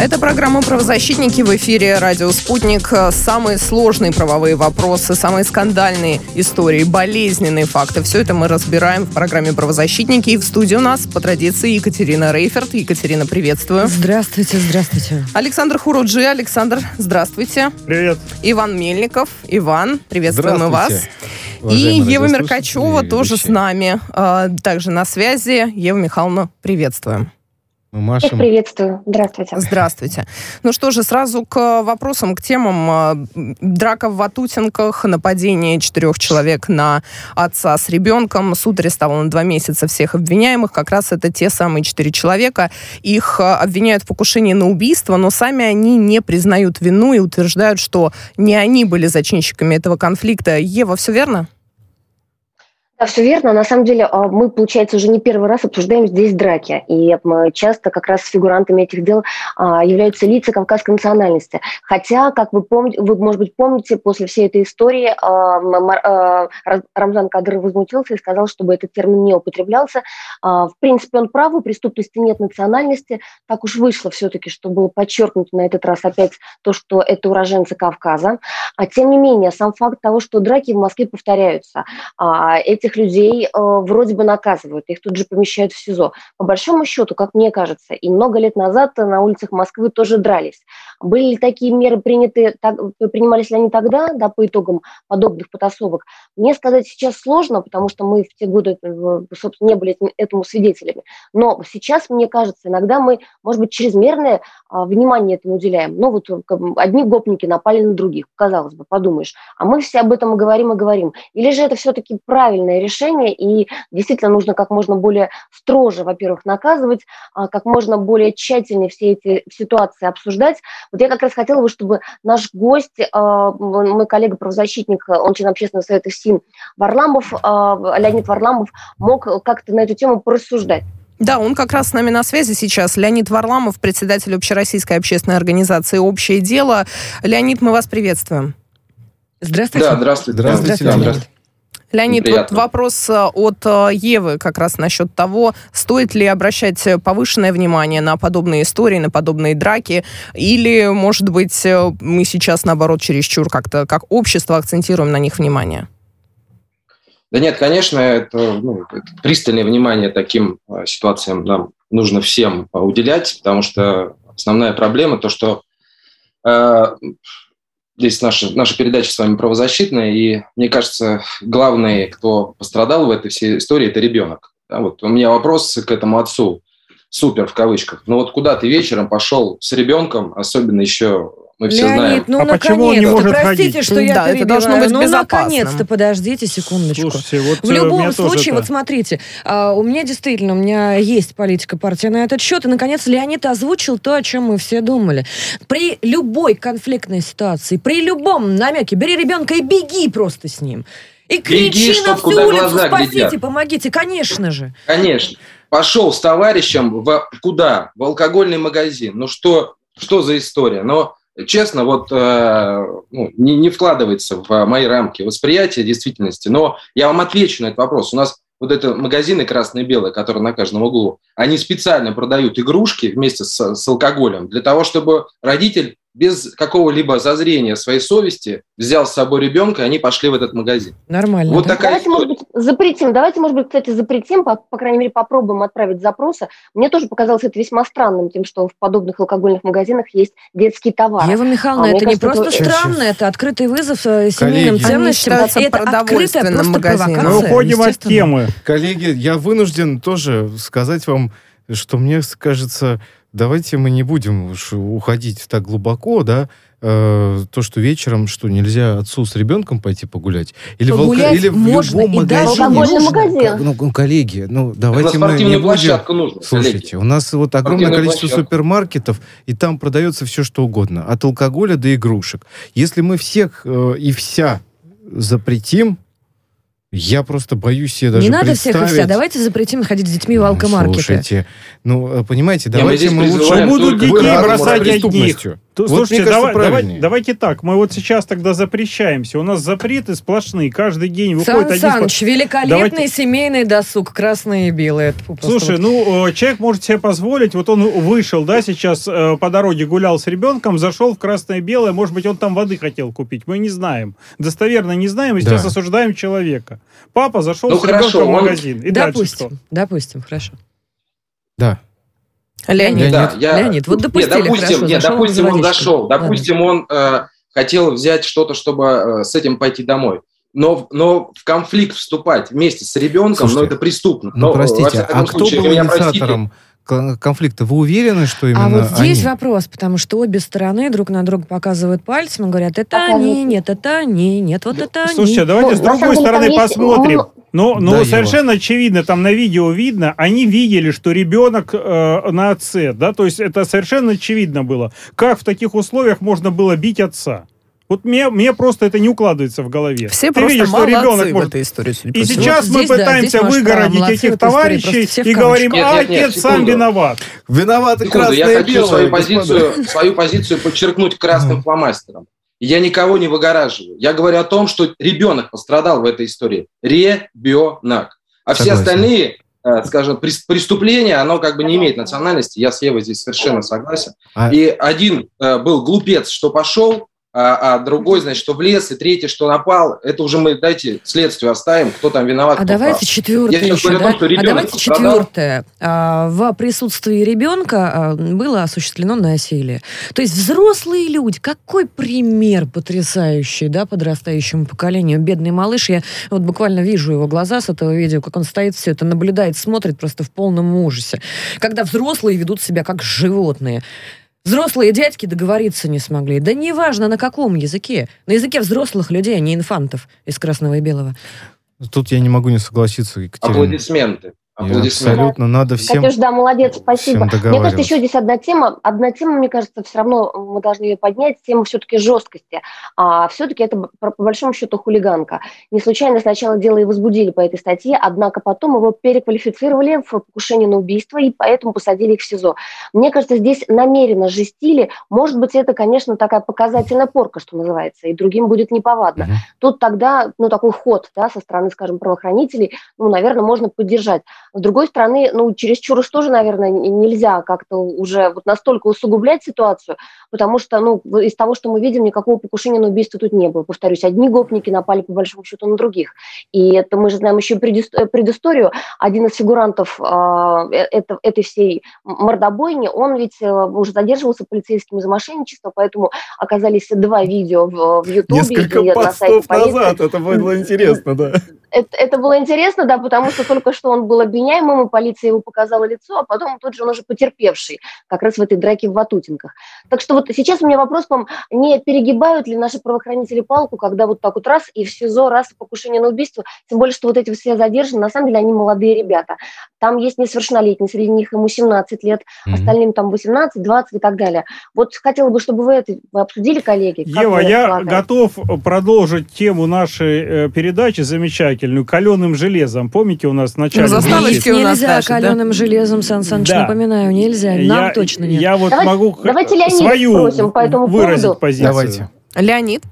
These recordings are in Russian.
Это программа «Правозащитники» в эфире «Радио Спутник». Самые сложные правовые вопросы, самые скандальные истории, болезненные факты. Все это мы разбираем в программе «Правозащитники». И в студии у нас, по традиции, Екатерина Рейферт. Екатерина, приветствую. Здравствуйте, здравствуйте. Александр Хуруджи. Александр, здравствуйте. Привет. Иван Мельников. Иван, приветствуем и вас. И Ева Меркачева тоже с нами. А, также на связи. Ева Михайловна, приветствуем. Мы машем. Всех приветствую. Здравствуйте. Здравствуйте. Ну что же, сразу к вопросам, к темам. А, драка в Ватутинках, нападение четырех человек на отца с ребенком. Суд арестовал на два месяца всех обвиняемых. Как раз это те самые четыре человека. Их а, обвиняют в покушении на убийство, но сами они не признают вину и утверждают, что не они были зачинщиками этого конфликта. Ева, все верно? Да, все верно. На самом деле а, мы, получается, уже не первый раз обсуждаем здесь драки. И часто как раз фигурантами этих дел а, являются лица кавказской национальности. Хотя, как вы помните, вы, может быть, помните, после всей этой истории а, Рамзан Кадыров возмутился и сказал, чтобы этот термин не употреблялся. В принципе, он прав, у преступности нет национальности. Так уж вышло все-таки, что было подчеркнуто на этот раз опять то, что это уроженцы Кавказа. А тем не менее, сам факт того, что драки в Москве повторяются, этих этих людей э, вроде бы наказывают, их тут же помещают в СИЗО. По большому счету, как мне кажется, и много лет назад на улицах Москвы тоже дрались. Были ли такие меры приняты, так, принимались ли они тогда, да, по итогам подобных потасовок? Мне сказать сейчас сложно, потому что мы в те годы, э, собственно, не были этому свидетелями. Но сейчас, мне кажется, иногда мы, может быть, чрезмерное а, внимание этому уделяем. Ну вот одни гопники напали на других, казалось бы, подумаешь. А мы все об этом и говорим, и говорим. Или же это все-таки правильное решение, и действительно нужно как можно более строже, во-первых, наказывать, а, как можно более тщательнее все эти ситуации обсуждать. Вот я как раз хотела бы, чтобы наш гость, а, мой коллега-правозащитник, он член общественного совета СИМ Варламов, а, Леонид Варламов, мог как-то на эту тему порассуждать. Да, он как раз с нами на связи сейчас. Леонид Варламов, председатель общероссийской общественной организации «Общее дело». Леонид, мы вас приветствуем. Здравствуйте. Да, здравствуйте. Здравствуйте. здравствуйте. здравствуйте. Леонид, Приятно. вот вопрос э, от э, Евы как раз насчет того, стоит ли обращать повышенное внимание на подобные истории, на подобные драки, или, может быть, э, мы сейчас, наоборот, чересчур как-то, как общество, акцентируем на них внимание? Да нет, конечно, это, ну, это пристальное внимание таким ситуациям нам нужно всем уделять, потому что основная проблема то, что здесь наша, наша передача с вами правозащитная, и мне кажется, главный, кто пострадал в этой всей истории, это ребенок. Да, вот у меня вопрос к этому отцу, супер в кавычках. Ну вот куда ты вечером пошел с ребенком, особенно еще мы все Леонид, знаем. ну а почему он не может простите, ходить? что я да, перебиваю. это должно быть ну, наконец-то, подождите секундочку. Слушайте, вот в э, любом случае, это... вот смотрите, а, у меня действительно, у меня есть политика партии на этот счет, и, наконец, Леонид озвучил то, о чем мы все думали. При любой конфликтной ситуации, при любом намеке, бери ребенка и беги просто с ним. И кричи Беги, на всю улицу, спасите, глядят. помогите, конечно же. Конечно. Пошел с товарищем в куда? В алкогольный магазин. Ну что, что за история? Но честно, вот э, ну, не, не вкладывается в мои рамки восприятия действительности, но я вам отвечу на этот вопрос. У нас вот это магазины красные и белые, которые на каждом углу, они специально продают игрушки вместе с, с алкоголем для того, чтобы родитель без какого-либо зазрения своей совести взял с собой ребенка, и они пошли в этот магазин. Нормально. Вот да? такая давайте, может быть, запретим. Давайте, может быть, кстати, запретим, по, по крайней мере, попробуем отправить запросы. Мне тоже показалось это весьма странным, тем, что в подобных алкогольных магазинах есть детские товары. Ева Михайловна, а, это не просто это... странно, это открытый вызов э, семейным Коллеги, ценностям. Это открытая просто провокация. Мы уходим от темы. Коллеги, я вынужден тоже сказать вам, что мне кажется давайте мы не будем уж уходить так глубоко, да, э, то, что вечером, что нельзя отцу с ребенком пойти погулять? Или, Погулять в, алко- или в можно, любом и даже магазине? нужно. магазин. Ну, ну, коллеги, ну, давайте мы не будем... нужно, Слушайте, коллеги. у нас вот огромное количество площадку. супермаркетов, и там продается все, что угодно. От алкоголя до игрушек. Если мы всех э, и вся запретим, я просто боюсь себе даже Не надо всех и вся. представить. Давайте запретим ходить с детьми в алкомаркеты. Слушайте, ну, э, понимаете, мы давайте здесь мы, лучше призываем будут к бросать одних. Вот, Слушайте, кажется, давай- давай- давайте так. Мы вот сейчас тогда запрещаемся. У нас запреты сплошные. Каждый день выходит Сан один... Саныч, великолепный Давайте- семейный досуг, красные и белые. Слушай, вот- ну, э, человек может себе позволить, вот он вышел, да, сейчас э, по дороге гулял с ребенком, зашел в красное-белое, может быть, он там воды хотел купить, мы не знаем. Достоверно не знаем, и сейчас Да. осуждаем человека. Папа зашел Ну, с ребенком хорошо, в он- магазин. И дальше что? допустим, допустим, хорошо. Да. Леонид. Да, я... Леонид, вот Нет, допустили, допустим, хорошо, нет, зашел допустим, он водичкой. зашел, допустим, он э, хотел взять что-то, чтобы э, с этим пойти домой. Но, но в конфликт вступать вместе с ребенком, Слушайте, ну, это преступно. Ну, Но, во простите, а кто случае, был простите, инициатором кон- конфликта? Вы уверены, что именно А вот здесь они? вопрос, потому что обе стороны друг на друга показывают пальцем и говорят, это Показывают. они, нет, это они, нет, вот это они. Слушайте, а давайте Ну, с другой стороны посмотрим. много- Ну, ну Да, совершенно очевидно, там на видео видно, они видели, что ребенок э, на отце, да, то есть это совершенно очевидно было. Как в таких условиях можно было бить отца? Вот мне, мне просто это не укладывается в голове. Все Ты просто видишь, что ребенок в может... этой истории, судя И сейчас Вот мы здесь, да, пытаемся может, выгородить в этих товарищей в и говорим, а Нет, нет, нет, отец сам виноват. Виноваты Секунду, я красное и хочу белое, свою господа. позицию, свою позицию подчеркнуть красным фломастером. Я никого не выгораживаю. Я говорю о том, что ребенок пострадал в этой истории. Ребенок. А все Согласен. остальные, э, скажем, прес- преступления, оно как бы не имеет национальности. Я с Евой здесь совершенно согласен. А- И один э, был глупец, что пошел, а, а другой, значит, что влез, и третий, что напал. Это уже мы, дайте, следствию оставим, кто там виноват, А давайте четвертое еще, говорю да? том, А давайте пострадал. четвертое. А, В присутствии ребенка а, было осуществлено насилие. То есть взрослые люди, какой пример потрясающий, да, подрастающему поколению. Бедный малыш, я вот буквально вижу его глаза с этого видео, как он стоит, все это наблюдает, смотрит просто в полном ужасе. Когда взрослые ведут себя как животные. Взрослые дядьки договориться не смогли. Да неважно, на каком языке. На языке взрослых людей, а не инфантов из красного и белого. Тут я не могу не согласиться, Екатерина. Аплодисменты. Абсолютно надо всем... Катюш, да, молодец, спасибо. Мне кажется, еще здесь одна тема. Одна тема, мне кажется, все равно мы должны ее поднять. Тема все-таки жесткости. А все-таки это, по большому счету, хулиганка. Не случайно сначала дело и возбудили по этой статье, однако потом его переквалифицировали в покушение на убийство, и поэтому посадили их в СИЗО. Мне кажется, здесь намеренно жестили. Может быть, это, конечно, такая показательная порка, что называется, и другим будет неповадно. Мгм. Тут тогда, ну, такой ход, да, со стороны, скажем, правоохранителей, ну, наверное, можно поддержать. С другой стороны, ну, чересчур уж тоже, наверное, нельзя как-то уже вот настолько усугублять ситуацию, потому что, ну, из того, что мы видим, никакого покушения на убийство тут не было. Повторюсь, одни гопники напали, по большому счету, на других. И это мы же знаем еще э, предысторию. Один из фигурантов а, э, это- этой всей мордобойни, он ведь э, уже задерживался полицейскими за мошенничество, поэтому оказались два видео в, в Ютубе и на сайте полиции. это было интересно, да. Это, это было интересно, да, потому что только что он был обвиняемым, и полиция его показала лицо, а потом тут же он уже потерпевший, как раз в этой драке в Ватутинках. Так что вот сейчас у меня вопрос к вам, не перегибают ли наши правоохранители палку, когда вот так вот раз и в СИЗО, раз и покушение на убийство, тем более, что вот эти все задержаны, на самом деле они молодые ребята. Там есть несовершеннолетние, среди них ему 17 лет, Мгм. остальным там 18, 20 и так далее. Вот хотела бы, чтобы вы это вы обсудили, коллеги. Ева, я полагаете? готов продолжить тему нашей э, передачи замечательную «Каленым железом». Помните, у нас в начале... Ну, У нас нельзя наши, да? каленым железом, Сан Саныч, Да. напоминаю, нельзя. Нам я, точно нет. Я вот Давайте- могу давайте Леонида свою спросим по этому выразить поводу. позицию. Давайте. Леонид.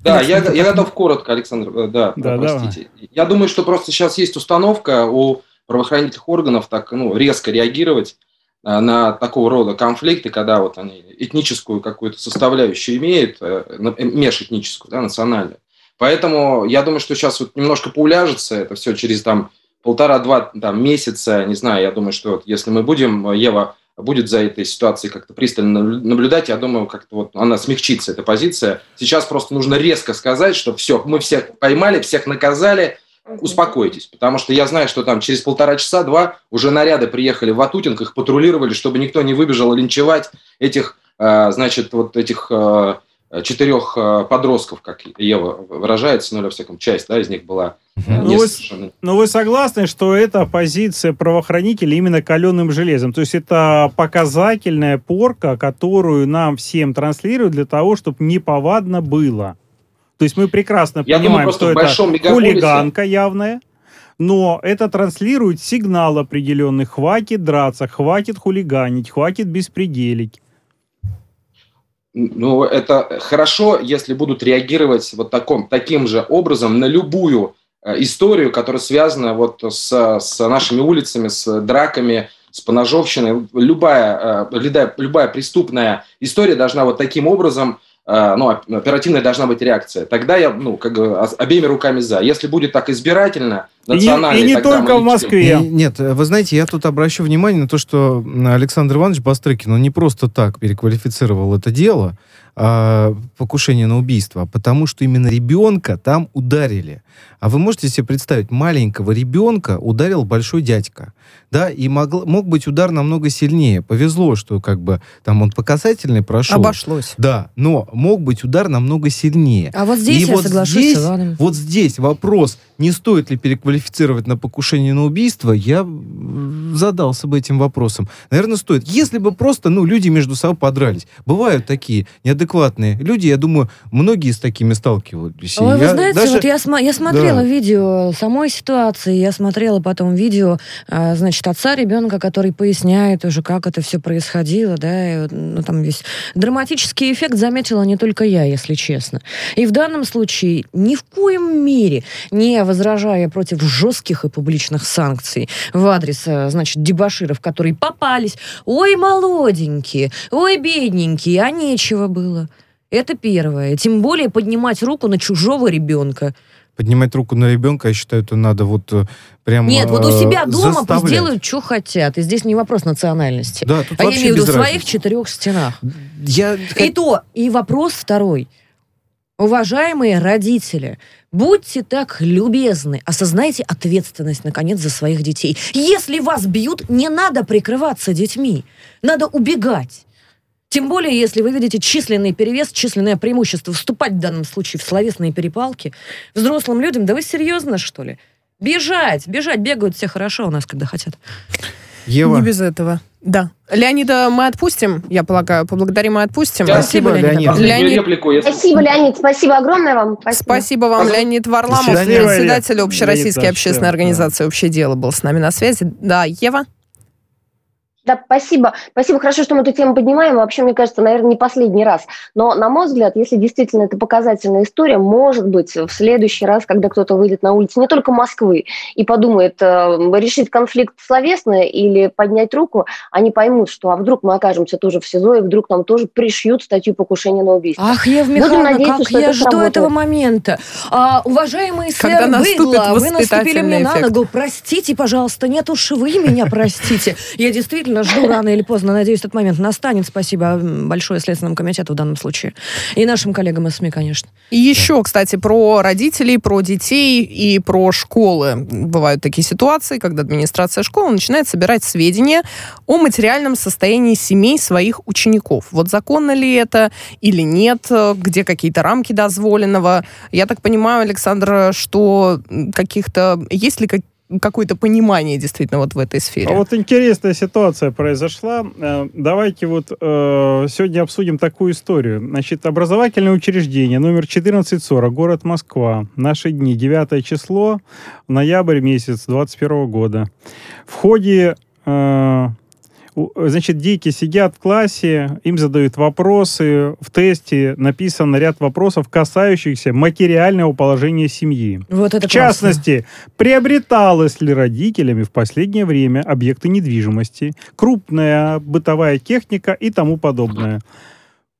Да, я, я готов коротко, Александр. э, Да, Да, простите. Я думаю, что просто сейчас есть установка у правоохранительных органов так ну, резко реагировать а, на такого рода конфликты, когда вот они этническую какую-то составляющую имеют, э, э, межэтническую, да, национальную. Поэтому я думаю, что сейчас вот немножко поуляжется это все через там полтора-два там, месяца, не знаю, я думаю, что вот если мы будем, Ева будет за этой ситуацией как-то пристально наблюдать, я думаю, как-то вот она смягчится, эта позиция. Сейчас просто нужно резко сказать, что все, мы всех поймали, всех наказали, успокойтесь. Потому что я знаю, что там через полтора часа-два уже наряды приехали в Ватутинг, их патрулировали, чтобы никто не выбежал линчевать этих, э, значит, вот этих э, четырех э, подростков, как Ева выражается, ну, или, во всяком, часть, да, из них была э, Ну, вы- совершенно- Но вы согласны, что это позиция правоохранителей именно каленым железом? То есть это показательная порка, которую нам всем транслируют для того, чтобы неповадно было. То есть мы прекрасно Я думаю, понимаем, просто что это мегаполисе- хулиганка явная, но это транслирует сигнал определенный. Хватит драться, хватит хулиганить, хватит беспределить. Ну, это хорошо, если будут реагировать вот таком, таким же образом на любую э, историю, которая связана вот с, с нашими улицами, с драками, с поножовщиной. Любая, э, любая, любая преступная история должна вот таким образом, ну, оп- оперативная должна быть реакция. Тогда я, ну, как бы обеими руками за. Если будет так избирательно, И не, национально... и не только мы в. Москве. И- Нет, вы знаете, я тут обращу внимание на то, что Александр Иванович Бастрыкин, он не просто так переквалифицировал это дело, а, покушение на убийство, а потому что именно ребенка там ударили. А вы можете себе представить, маленького ребенка ударил большой дядька, да, и могл- мог быть удар намного сильнее. Повезло, что как бы там он показательный прошел. Обошлось. Да, но мог быть удар намного сильнее. А вот здесь И я вот соглашусь здесь- с Иваном. Вот здесь вопрос, не стоит ли переквалифицировать на покушение на убийство, я задался бы этим вопросом. Наверное, стоит. Если бы просто, ну, люди между собой подрались. Бывают такие неадекватные люди, я думаю, многие с такими сталкивались. Ой, вы я знаете, даже- вот я, сма- я смотрела Да. видео самой ситуации, я смотрела потом видео, а, значит, отца ребенка, который поясняет уже, как это все происходило, да, и ну, там весь драматический эффект заметила не только я, если честно. И в данном случае ни в коем мере не возражая против жестких и публичных санкций в адрес, э, значит, дебаширов, которые попались, ой, молоденькие, ой, бедненькие, а нечего было. Это первое. Тем более поднимать руку на чужого ребенка. Поднимать руку на ребенка, я считаю, это надо вот э, прям Нет, вот у э, себя дома заставлять. пусть делают, что хотят. И здесь не вопрос национальности. Да, тут а я имею в виду в своих четырех стенах. Я И то, и вопрос второй. Уважаемые родители, будьте так любезны, осознайте ответственность, наконец, за своих детей. Если вас бьют, не надо прикрываться детьми. Надо убегать. Тем более, если вы видите численный перевес, численное преимущество, вступать в данном случае в словесные перепалки взрослым людям, да вы серьезно, что ли? Бежать, бежать, бегают все хорошо у нас, когда хотят. Ева, Не без этого. Да. Леонида мы отпустим, я полагаю. Поблагодарим и отпустим. Да. спасибо, Леонид Леонид. Леонид- реплику, если- Спасибо, Леонид, спасибо огромное вам. Спасибо. Спасибо вам, Пожалуйста. Леонид Варламов, Счастливо, председатель Леонид. Общероссийской Леонид, общественной да. организации «Общее дело» был с нами на связи. Да, Ева? Да, спасибо. Спасибо, хорошо, что мы эту тему поднимаем. Вообще, мне кажется, наверное, не последний раз. Но, на мой взгляд, если действительно это показательная история, может быть, в следующий раз, когда кто-то выйдет на улицу не только Москвы и подумает э, решить конфликт словесно или поднять руку, они поймут, что а вдруг мы окажемся тоже в СИЗО, и вдруг нам тоже пришьют статью покушения на убийство. Ах, Ева Михайловна, надеяться, как что я это жду сработает. этого момента. А, уважаемый сэр Быдло, вы наступили мне на эффект. ногу. Простите, пожалуйста, нет уж вы меня простите. Я действительно жду рано или поздно. Надеюсь, этот момент настанет. Спасибо большое Следственному комитету в данном случае. И нашим коллегам из СМИ, конечно. И еще, кстати, про родителей, про детей и про школы. Бывают такие ситуации, когда администрация школы начинает собирать сведения о материальном состоянии семей своих учеников. Вот законно ли это или нет, где какие-то рамки дозволенного. Я так понимаю, Александр, что каких-то... Есть ли как- какое-то понимание действительно вот в этой сфере? А вот интересная ситуация произошла. Э, Давайте вот э, сегодня обсудим такую историю. Значит, образовательное учреждение номер 1440, город Москва. Наши дни, 9 число, ноябрь месяц 21 года. В ходе э, Значит, дети сидят в классе, им задают вопросы. В тесте написано ряд вопросов, касающихся материального положения семьи. Вот это В частности, приобреталось ли родителями в последнее время объекты недвижимости, крупная бытовая техника и тому подобное.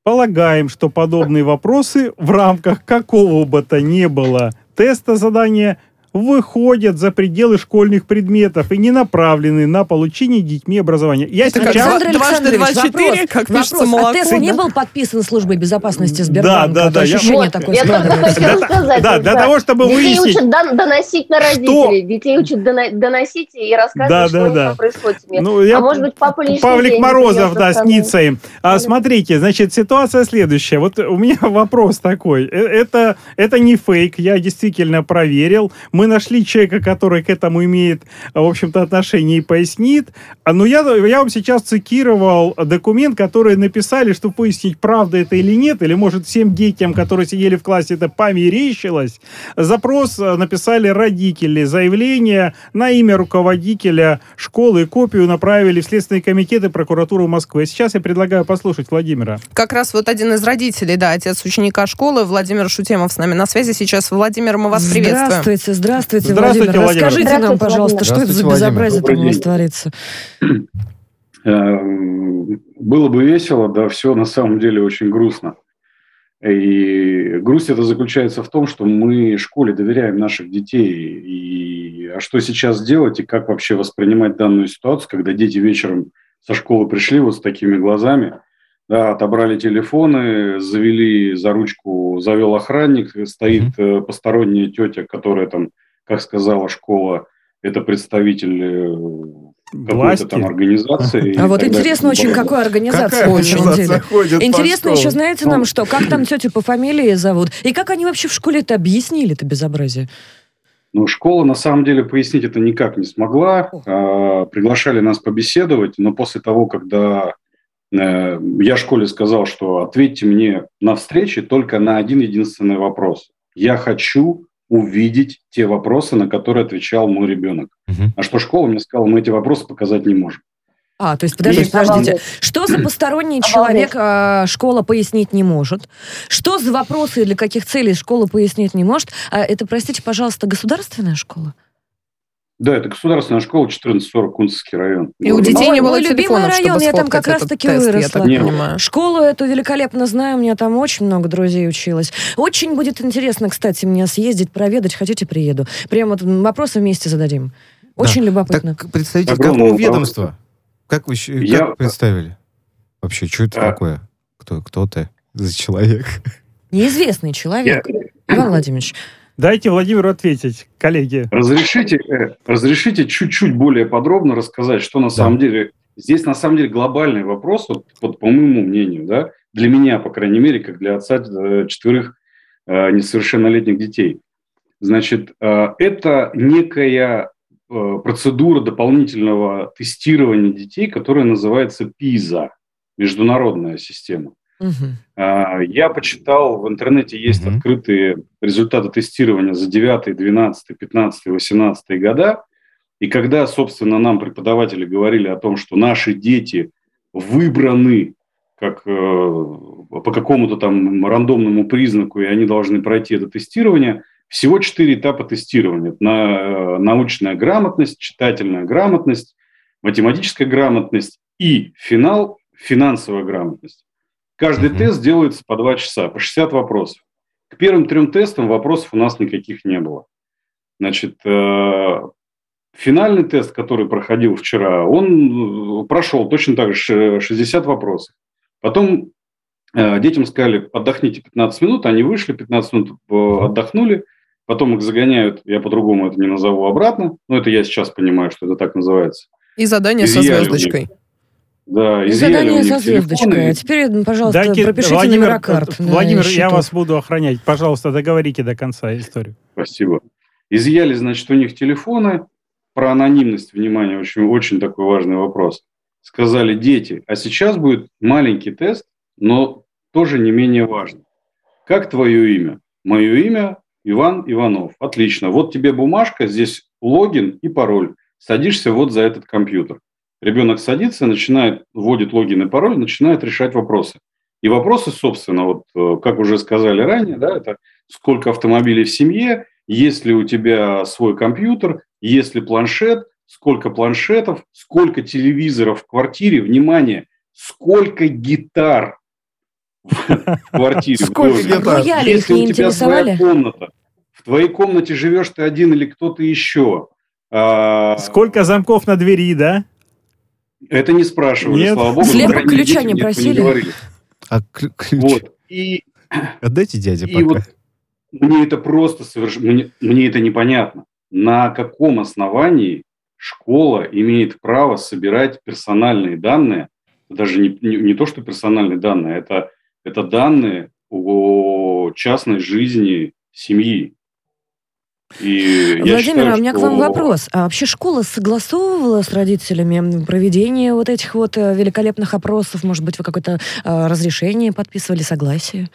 Полагаем, что подобные вопросы в рамках какого бы то ни было теста задания выходят за пределы школьных предметов и не направлены на получение детьми образования. Я Это как сейчас... Александр дважды два четыре, как пишется вопрос. молоко, А тест да? не был подписан службой безопасности Сбербанка? да, А то да, я- Вот, такое я только хотела Да, сказать. да, для того, чтобы Детей выяснить- учат дон- доносить на родителей. Детей учат доно- доносить и рассказывать, Да, что да, да. там происходит. Ну, я- А может быть, папа лишний Павлик Морозов, да, снится им. А, Да. смотрите, значит, ситуация следующая. Вот у меня вопрос такой. Э, Это, это не фейк, я действительно проверил. Мы нашли человека, который к этому имеет, в общем-то, отношение и пояснит. А, Но я, я вам сейчас цитировал документ, который написали, чтобы выяснить, правда это или нет, или, может, всем детям, которые сидели в классе, это померещилось. Запрос написали родители. Заявление на имя руководителя школы и копию направили в Следственный комитет и прокуратуру Москвы. Сейчас я предлагаю послушать Владимира. Как раз вот один из родителей, да, отец ученика школы, Владимир Шутемов с нами на связи сейчас. Владимир, мы вас приветствуем. Здравствуйте, здравствуйте, Здравствуйте, Владимир. Владимир. Расскажите нам, Здравствуйте, пожалуйста, что это за Здравствуйте, безобразие там у день. творится? Эм, Было бы весело, да, все на самом деле очень грустно. И грусть это заключается в том, что мы школе доверяем наших детей. И, а что сейчас делать и как вообще воспринимать данную ситуацию, когда дети вечером со школы пришли вот с такими глазами, да, отобрали телефоны, завели за ручку, завел охранник, стоит э, посторонняя тетя, которая там, как сказала школа, это представитель э, какой-то там организации. А вот интересно очень, какой организации Какая по Интересно еще, знаете нам что, как там тетю по фамилии зовут? И как они вообще в школе это объяснили, это безобразие? Ну, школа на самом деле пояснить это никак не смогла. А, приглашали нас побеседовать, но после того, когда э, я школе сказал, что ответьте мне на встрече только на один единственный вопрос. Я хочу увидеть те вопросы, на которые отвечал мой ребенок. Мгм. А что школа мне сказала, мы эти вопросы показать не можем. А, то есть, подождите, подождите. Что за посторонний человек а, школа пояснить не может? Что за вопросы и для каких целей школа пояснить не может? А это, простите, пожалуйста, государственная школа? Да, это государственная школа 1440 Кунцевский район. И у детей не было мой любимый телефонов, чтобы район, я там как сфоткать раз этот таки тест, я выросла. так. Школу эту великолепно знаю, у меня там очень много друзей училось. Очень будет интересно, кстати, мне съездить, проведать. Хотите, приеду. Прямо вот вопросы вместе зададим. Очень любопытно. Так, представитель Огромного какого ведомства? Как вы щ- Я- как представили? Вообще, что это А. такое? Кто, кто ты за человек? Неизвестный человек. Иван Владимирович. Дайте Владимиру ответить, коллеги. Разрешите, э, разрешите чуть-чуть более подробно рассказать, что на самом деле здесь на самом деле глобальный вопрос, вот, вот по моему мнению, да, для меня, по крайней мере, как для отца э, четверых э, несовершеннолетних детей. Значит, э, это некая э, процедура дополнительного тестирования детей, которая называется ПИЗа, международная система. А, Я почитал, в интернете есть Мгм. открытые результаты тестирования за 9, 12, 15, 18 года. И когда, собственно, нам преподаватели говорили о том, что наши дети выбраны как, э, по какому-то там рандомному признаку, и они должны пройти это тестирование, всего четыре этапа тестирования. Это на, э, научная грамотность, читательная грамотность, математическая грамотность и финал – финансовая грамотность. Каждый Мгм. тест делается по два часа, по 60 вопросов. К первым трем тестам вопросов у нас никаких не было. Значит, э, финальный тест, который проходил вчера, он э, прошел точно так же ш- 60 вопросов. Потом э, детям сказали, отдохните 15 минут, они вышли, 15 минут отдохнули, потом их загоняют, я по-другому это не назову, обратно, но это я сейчас понимаю, что это так называется. И задание со Изъяли них. звездочкой. Да, изъяли задание со звездочкой. телефоны. А теперь, пожалуйста, Дайте, пропишите Владимир, номера карт. Владимир, я вас буду охранять. Пожалуйста, договорите до конца историю. Спасибо. Изъяли, значит, у них телефоны. Про анонимность, внимание, очень, очень такой важный вопрос. Сказали, дети, а сейчас будет маленький тест, но тоже не менее важный. Как твое имя? Мое имя Иван Иванов. Отлично. Вот тебе бумажка, здесь логин и пароль. Садишься вот за этот компьютер. Ребенок садится, начинает, вводит логин и пароль, начинает решать вопросы. И вопросы, собственно, вот э, как уже сказали ранее, да, это сколько автомобилей в семье, есть ли у тебя свой компьютер, есть ли планшет, сколько планшетов, сколько телевизоров в квартире, внимание, сколько гитар в квартире. Сколько гитар? Их Если у тебя своя комната в твоей комнате живешь ты один или кто-то еще. А, Сколько замков на двери, да? Это не спрашивали, Нет. слава богу. Мере, ключа не просили? говорили. А клю- ключ? Вот. И Отдайте дяде И пока. вот мне это просто совершенно, мне, мне это непонятно. На каком основании школа имеет право собирать персональные данные, даже не, не, не то, что персональные данные, это, это данные о частной жизни семьи. И Владимир, считаю, а у меня к что- вам вопрос. А вообще школа согласовывала с родителями проведение вот этих вот э, великолепных опросов? Может быть, вы какое-то э, разрешение подписывали, согласие?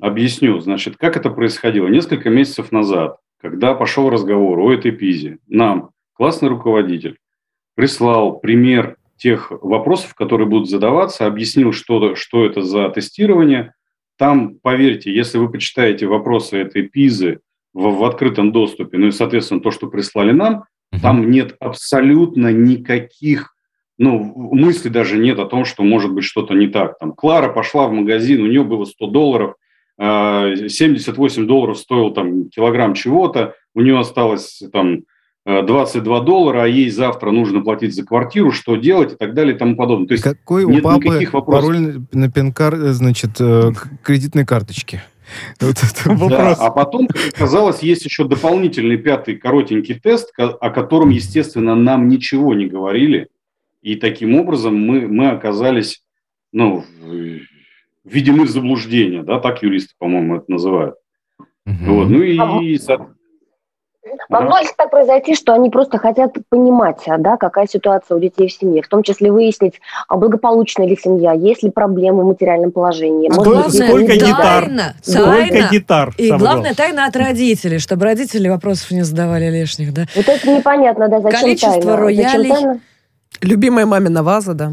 Объясню. Значит, как это происходило? Несколько месяцев назад, когда пошел разговор о этой ПИЗе, нам классный руководитель прислал пример тех вопросов, которые будут задаваться, объяснил, что, что это за тестирование. Там, поверьте, если вы почитаете вопросы этой ПИЗы в, в открытом доступе, ну и, соответственно, то, что прислали нам, там нет абсолютно никаких, ну, мыслей даже нет о том, что может быть что-то не так. Там Клара пошла в магазин, у нее было 100 долларов, а, 78 долларов стоил там килограмм чего-то, у нее осталось там э, 22 доллара, а ей завтра нужно платить за квартиру, что делать и так далее и тому подобное. То есть Какой у нет папы никаких вопросов. пароль на- пин-кар, э, значит, э, кредитной карточки? Вот это. Вопрос. Да, а потом, как оказалось, есть еще дополнительный пятый коротенький тест, о котором, естественно, нам ничего не говорили. И таким образом мы, мы оказались, ну, в- введены в заблуждение, да, так юристы, по-моему, это называют. Вот, ну и, А Могло ли так произойти, что они просто хотят понимать, да, какая ситуация у детей в семье, в том числе выяснить, а благополучная ли семья, есть ли проблемы в материальном положении. Может быть, главное, сколько дети- гитар? тайна, Сколько тайна. гитар И собрал? главное, тайна от родителей, чтобы родители вопросов не задавали лишних, да? Вот это непонятно, да, зачем Количество тайна? роялей. Зачем тайна? Любимая мамина ваза, да.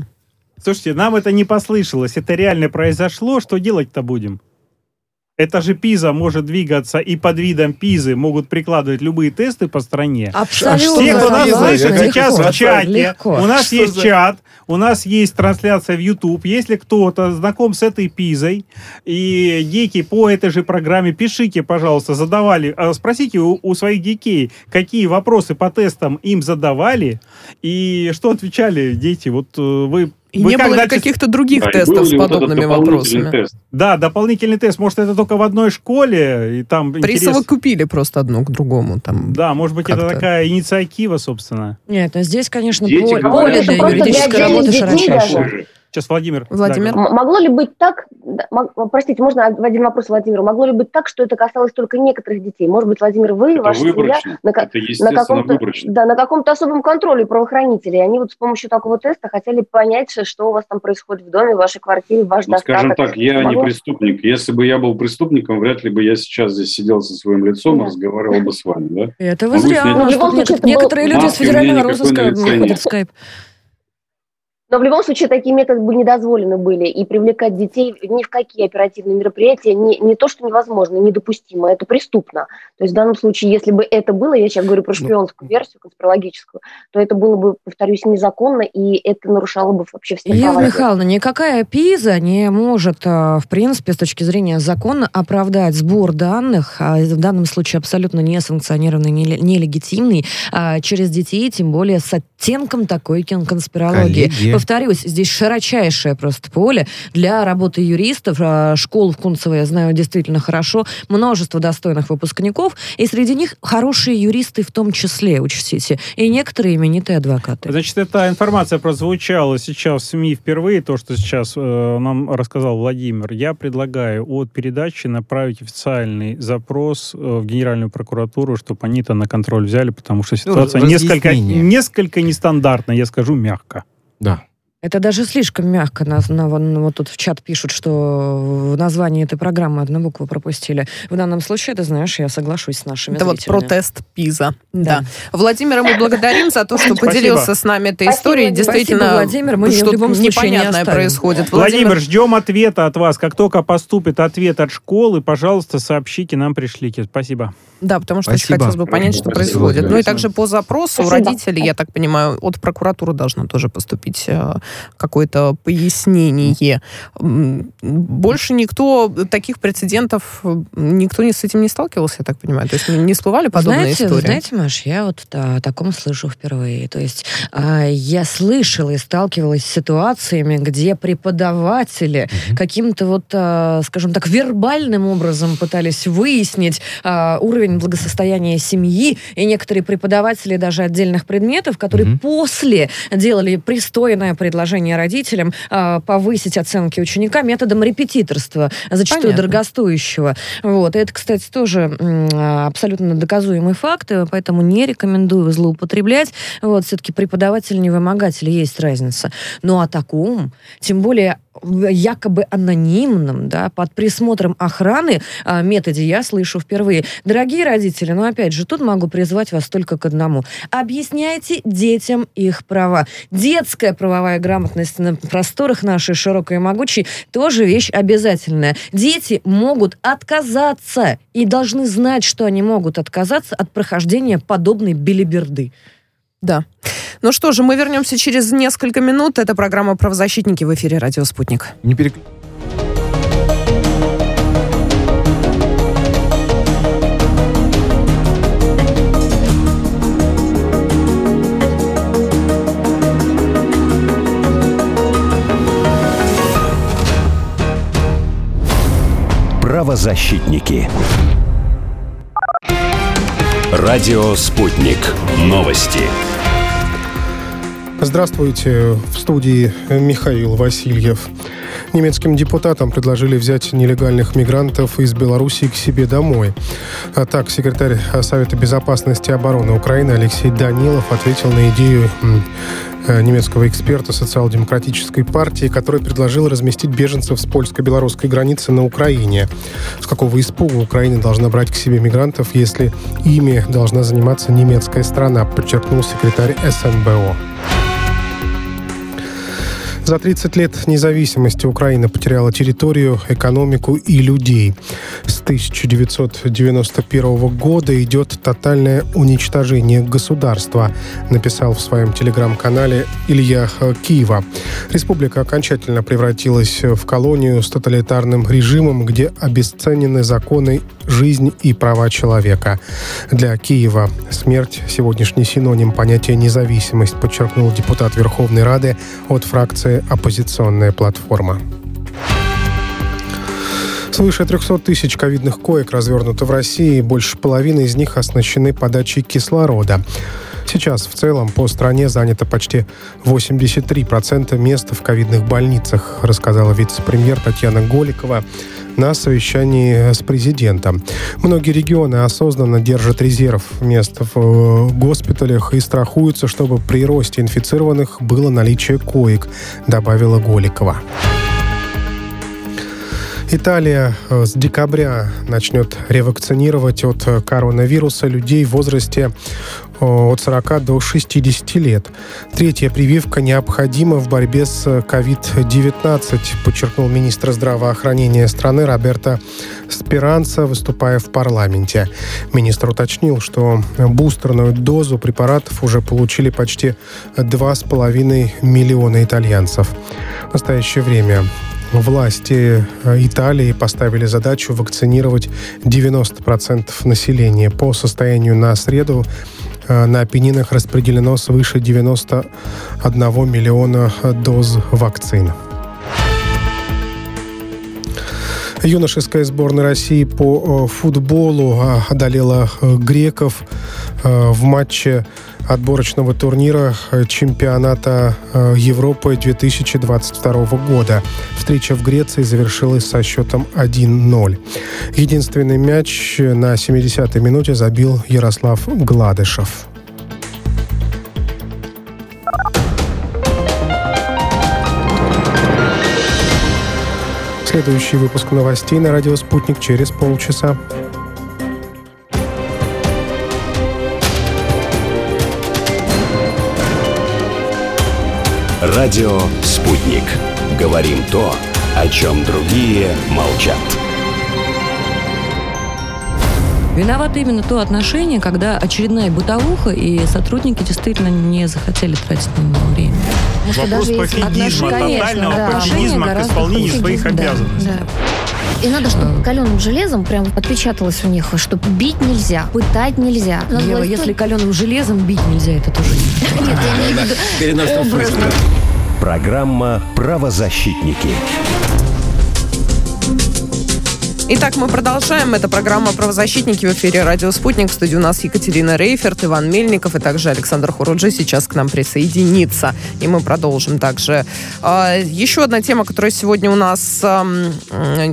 Слушайте, нам это не послышалось, это реально произошло, что делать-то будем? Это же ПИЗа может двигаться, и под видом ПИЗы могут прикладывать любые тесты по стране. Абсолютно. Все, кто нас слышит сейчас в чате, легко. у нас Что есть за- чат, у нас есть трансляция в YouTube. Если кто-то знаком с этой пизой и дети по этой же программе, пишите, пожалуйста, задавали, а, спросите у, у своих детей, какие вопросы по тестам им задавали и что отвечали дети. Вот э, вы И вы не было ли каких-то других да, тестов с вот подобными дополнительный вопросами? тест? Да, дополнительный тест. Может, это только в одной школе, и там интерес- Присовокупили просто одно к другому. Там. Да, может быть, это такая инициатива, собственно. Нет, ну здесь, конечно, Дети поле, говорят, поле что для Сейчас Владимир. Владимир? Да, Могло ли быть так, да, простите, можно один вопрос Владимиру, могло ли быть так, что это касалось только некоторых детей? Может быть, Владимир, вы, Это ваша семья выборочно. на, ка- Это, на каком-то, да, на каком-то особом контроле правоохранителей. Они вот с помощью такого теста хотели понять, что у вас там происходит в доме, в вашей квартире, ваш Ну, скажем достаток. так, я не Могло? преступник. Если бы я был преступником, вряд ли бы я сейчас здесь сидел со своим лицом и разговаривал бы с вами, да? Это вы Могу зря. снять- Ну, некоторые люди с у меня федерального розыска на выходят в скайп. Но в любом случае такие методы бы недозволены были, и привлекать детей ни в какие оперативные мероприятия не, не то, что невозможно, недопустимо, это преступно. То есть в данном случае, если бы это было, я сейчас говорю про шпионскую версию, конспирологическую, то это было бы, повторюсь, незаконно, и это нарушало бы вообще все права. Михайловна, никакая ПИЗа не может, а, в принципе, с точки зрения закона, оправдать сбор данных, а в данном случае абсолютно не санкционированный, не ле- нелегитимный, а, через детей, тем более с оттенком такой кон- конспирологии. Коллеги. Повторюсь, здесь широчайшее просто поле для работы юристов. А, Школу в Кунцево я знаю действительно хорошо. Множество достойных выпускников. И среди них хорошие юристы в том числе, учтите. И некоторые именитые адвокаты. Значит, эта информация прозвучала сейчас в СМИ впервые, то, что сейчас э, нам рассказал Владимир. Я предлагаю от передачи направить официальный запрос э, в Генеральную прокуратуру, чтобы они это на контроль взяли, потому что Ну, ситуация несколько, разъяснение. несколько нестандартная, я скажу мягко. Да. Это даже слишком мягко. Нас, на- вон- вот тут в чат пишут, что в названии этой программы одну букву пропустили. В данном случае, ты знаешь, я соглашусь с нашими Это вот зрителями. протест ПИЗа. Да. Да. Владимира мы благодарим за то, что Спасибо. поделился с нами этой Спасибо, историей. Владимир. Действительно, Спасибо, Владимир. Мы её в любом случае не непонятное оставим. происходит. Владимир, ждем ответа от вас. Как только поступит ответ от школы, пожалуйста, сообщите нам, пришлите. Спасибо. Да, потому что очень Спасибо. хотелось бы понять, что Спасибо, происходит. Ну и Владимир также по запросу Спасибо. родителей, я так понимаю, от прокуратуры должно тоже поступить э, какое-то пояснение. Больше никто, таких прецедентов, никто не с этим не сталкивался, я так понимаю? То есть не всплывали подобные знаете, истории? Знаете, Маш, я вот о таком слышу впервые. То есть а, я слышала и сталкивалась с ситуациями, где преподаватели mm-hmm. каким-то вот, а, скажем так, вербальным образом пытались выяснить уровень благосостояния семьи, и некоторые преподаватели даже отдельных предметов, которые mm-hmm. после делали пристойное предложение родителям повысить оценки ученика методом репетиторства, зачастую Понятно. дорогостоящего. Вот. И это, кстати, тоже абсолютно доказуемый факт, поэтому не рекомендую злоупотреблять. Вот, все-таки преподаватель не вымогатель, есть разница. Но о таком, тем более якобы анонимном, да, под присмотром охраны а, методе я слышу впервые. Дорогие родители, ну опять же, тут могу призвать вас только к одному. Объясняйте детям их права. Детская правовая грамотность на просторах нашей широкой и могучей тоже вещь обязательная. Дети могут отказаться и должны знать, что они могут отказаться от прохождения подобной билиберды. Да. Ну что же, мы вернемся через несколько минут. Это программа «Правозащитники» в эфире «Радио Спутник». Не перек... Правозащитники. Радио «Спутник». Новости. Здравствуйте. В студии Михаил Васильев. Немецким депутатам предложили взять нелегальных мигрантов из Белоруссии к себе домой. А так, секретарь Совета безопасности и обороны Украины Алексей Данилов ответил на идею немецкого эксперта социал-демократической партии, который предложил разместить беженцев с польско-белорусской границы на Украине. С какого испуга Украина должна брать к себе мигрантов, если ими должна заниматься немецкая страна, подчеркнул секретарь СНБО. За 30 лет независимости Украина потеряла территорию, экономику и людей. С 1991 года идет тотальное уничтожение государства, написал в своем телеграм-канале Илья Киева. Республика окончательно превратилась в колонию с тоталитарным режимом, где обесценены законы, жизнь и права человека. Для Киева смерть – сегодняшний синоним понятия независимость, подчеркнул депутат Верховной Рады от фракции федерации оппозиционная платформа. Свыше 300 тысяч ковидных коек развернуто в России, больше половины из них оснащены подачей кислорода. Сейчас в целом по стране занято почти 83% мест в ковидных больницах, рассказала вице-премьер Татьяна Голикова на совещании с президентом. Многие регионы осознанно держат резерв мест в э, госпиталях и страхуются, чтобы при росте инфицированных было наличие коек, добавила Голикова. Италия э, с декабря начнет ревакцинировать от э, коронавируса людей в возрасте от 40 до 60 лет. Третья прививка необходима в борьбе с COVID-19, подчеркнул министр здравоохранения страны Роберто Спиранца, выступая в парламенте. Министр уточнил, что бустерную дозу препаратов уже получили почти 2,5 миллиона итальянцев. В настоящее время Власти э, Италии поставили задачу вакцинировать 90% населения. По состоянию на среду на Апеннинах распределено свыше 91 миллиона доз вакцин. Юношеская сборная России по э, футболу одолела греков в матче отборочного турнира э, чемпионата э, Европы 2022 года. Встреча в Греции завершилась со счетом 1-0. Единственный мяч на 70-й минуте забил Ярослав Гладышев. Следующий выпуск новостей на радио «Спутник» через полчаса. Радио «Спутник». Говорим то, о чем другие молчат. Виновато именно то отношение, когда очередная бытовуха, и сотрудники действительно не захотели тратить на него время. Вопрос пофигизма, отношения- тотального да, пофигизма отношения к исполнению хуже. своих Да, обязанностей. да. И надо, чтобы каленым железом прям отпечаталось у них, что бить нельзя, пытать нельзя. Надо Ева, если каленым железом бить нельзя, это тоже не Нет, я имею в виду Переносном смысле. образно. Программа «Правозащитники». Итак, мы продолжаем. Это программа «Правозащитники» в эфире «Радио Спутник». В студии у нас Екатерина Рейферт, Иван Мельников и также Александр Хуруджи сейчас к нам присоединится. И мы продолжим также. А, Еще одна тема, которая сегодня у нас,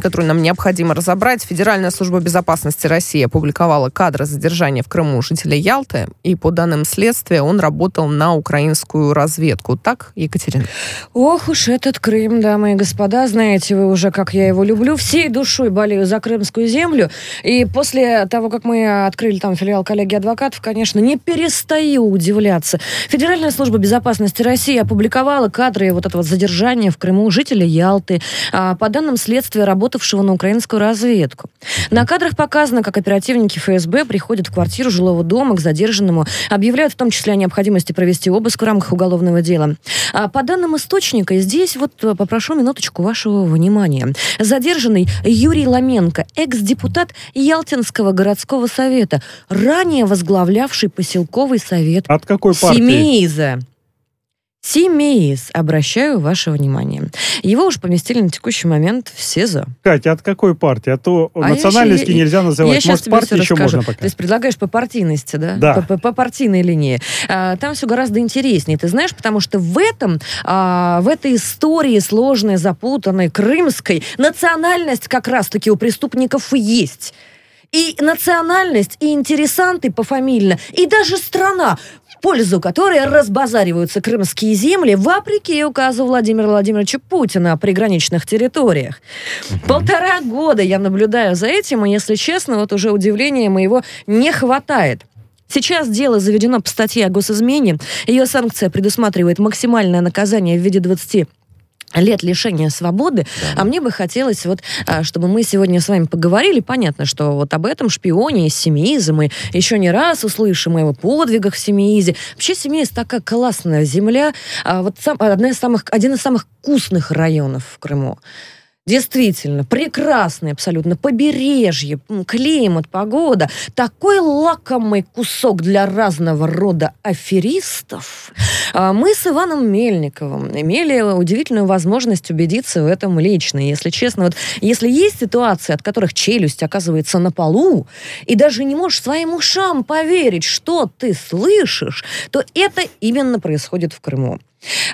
которую нам необходимо разобрать. Федеральная служба безопасности России опубликовала кадры задержания в Крыму жителя Ялты. И по данным следствия, он работал на украинскую разведку. Так, Екатерина? Ох уж этот Крым, дамы и господа. Знаете вы уже, как я его люблю. Всей душой болею за крымскую землю. И после того, как мы открыли там филиал коллеги адвокатов, конечно, не перестаю удивляться. Федеральная служба безопасности России опубликовала кадры вот этого задержания в Крыму жителя Ялты, а, по данным следствия, работавшего на украинскую разведку. На кадрах показано, как оперативники ФСБ приходят в квартиру жилого дома к задержанному, объявляют в том числе о необходимости провести обыск в рамках уголовного дела. А по данным источника, здесь вот э, попрошу минуточку вашего внимания. Задержанный Юрий Ломенко, экс-депутат Ялтинского городского совета, ранее возглавлявший поселковый совет От какой партии? Семеиза. Семеиз, обращаю ваше внимание. Его уже поместили на текущий момент в СИЗО. Катя, от какой партии? А то А я национальности нельзя Я называть. сейчас Может, тебе партии еще расскажу. можно пока? То есть предлагаешь по партийности, да? Да. По, по- по партийной линии. А, там все гораздо интереснее. Ты знаешь, потому что в этом, а, в этой истории сложной, запутанной, крымской, национальность как раз-таки у преступников и есть. И национальность, и интересанты пофамильно, и даже страна, пользу которой разбазариваются крымские земли, вопреки указу Владимира Владимировича Путина о приграничных территориях. Полтора года я наблюдаю за этим, и, если честно, вот уже удивления моего не хватает. Сейчас дело заведено по статье о госизмене. Ее санкция предусматривает максимальное наказание в виде 20 лет лишения свободы, а мне бы хотелось вот, а, чтобы мы сегодня с вами поговорили, понятно, что вот об этом шпионе из Семииза мы еще не раз услышим о его подвигах в Семиизе. Вообще Семииз такая классная земля, а, вот сам- одна из самых, один из самых вкусных районов в Крыму. Действительно, прекрасный абсолютно побережье, климат, погода. Такой лакомый кусок для разного рода аферистов. А, Мы с Иваном Мельниковым имели удивительную возможность убедиться в этом лично. Если честно, вот если есть ситуации, от которых челюсть оказывается на полу, и даже не можешь своим ушам поверить, что ты слышишь, то это именно происходит в Крыму.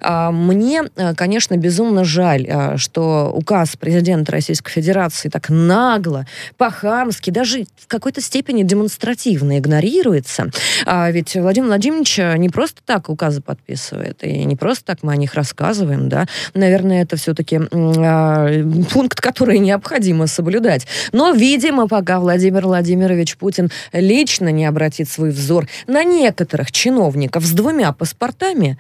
А, Мне, а, конечно, безумно жаль, а, что указ президента Российской Федерации так нагло, по-хамски, даже в какой-то степени демонстративно игнорируется. А Ведь Владимир Владимирович а, не просто так указы подписывает, и не просто так мы о них рассказываем, да. Наверное, это все-таки пункт, который необходимо соблюдать. Но, видимо, пока Владимир Владимирович Путин лично не обратит свой взор на некоторых чиновников с двумя паспортами,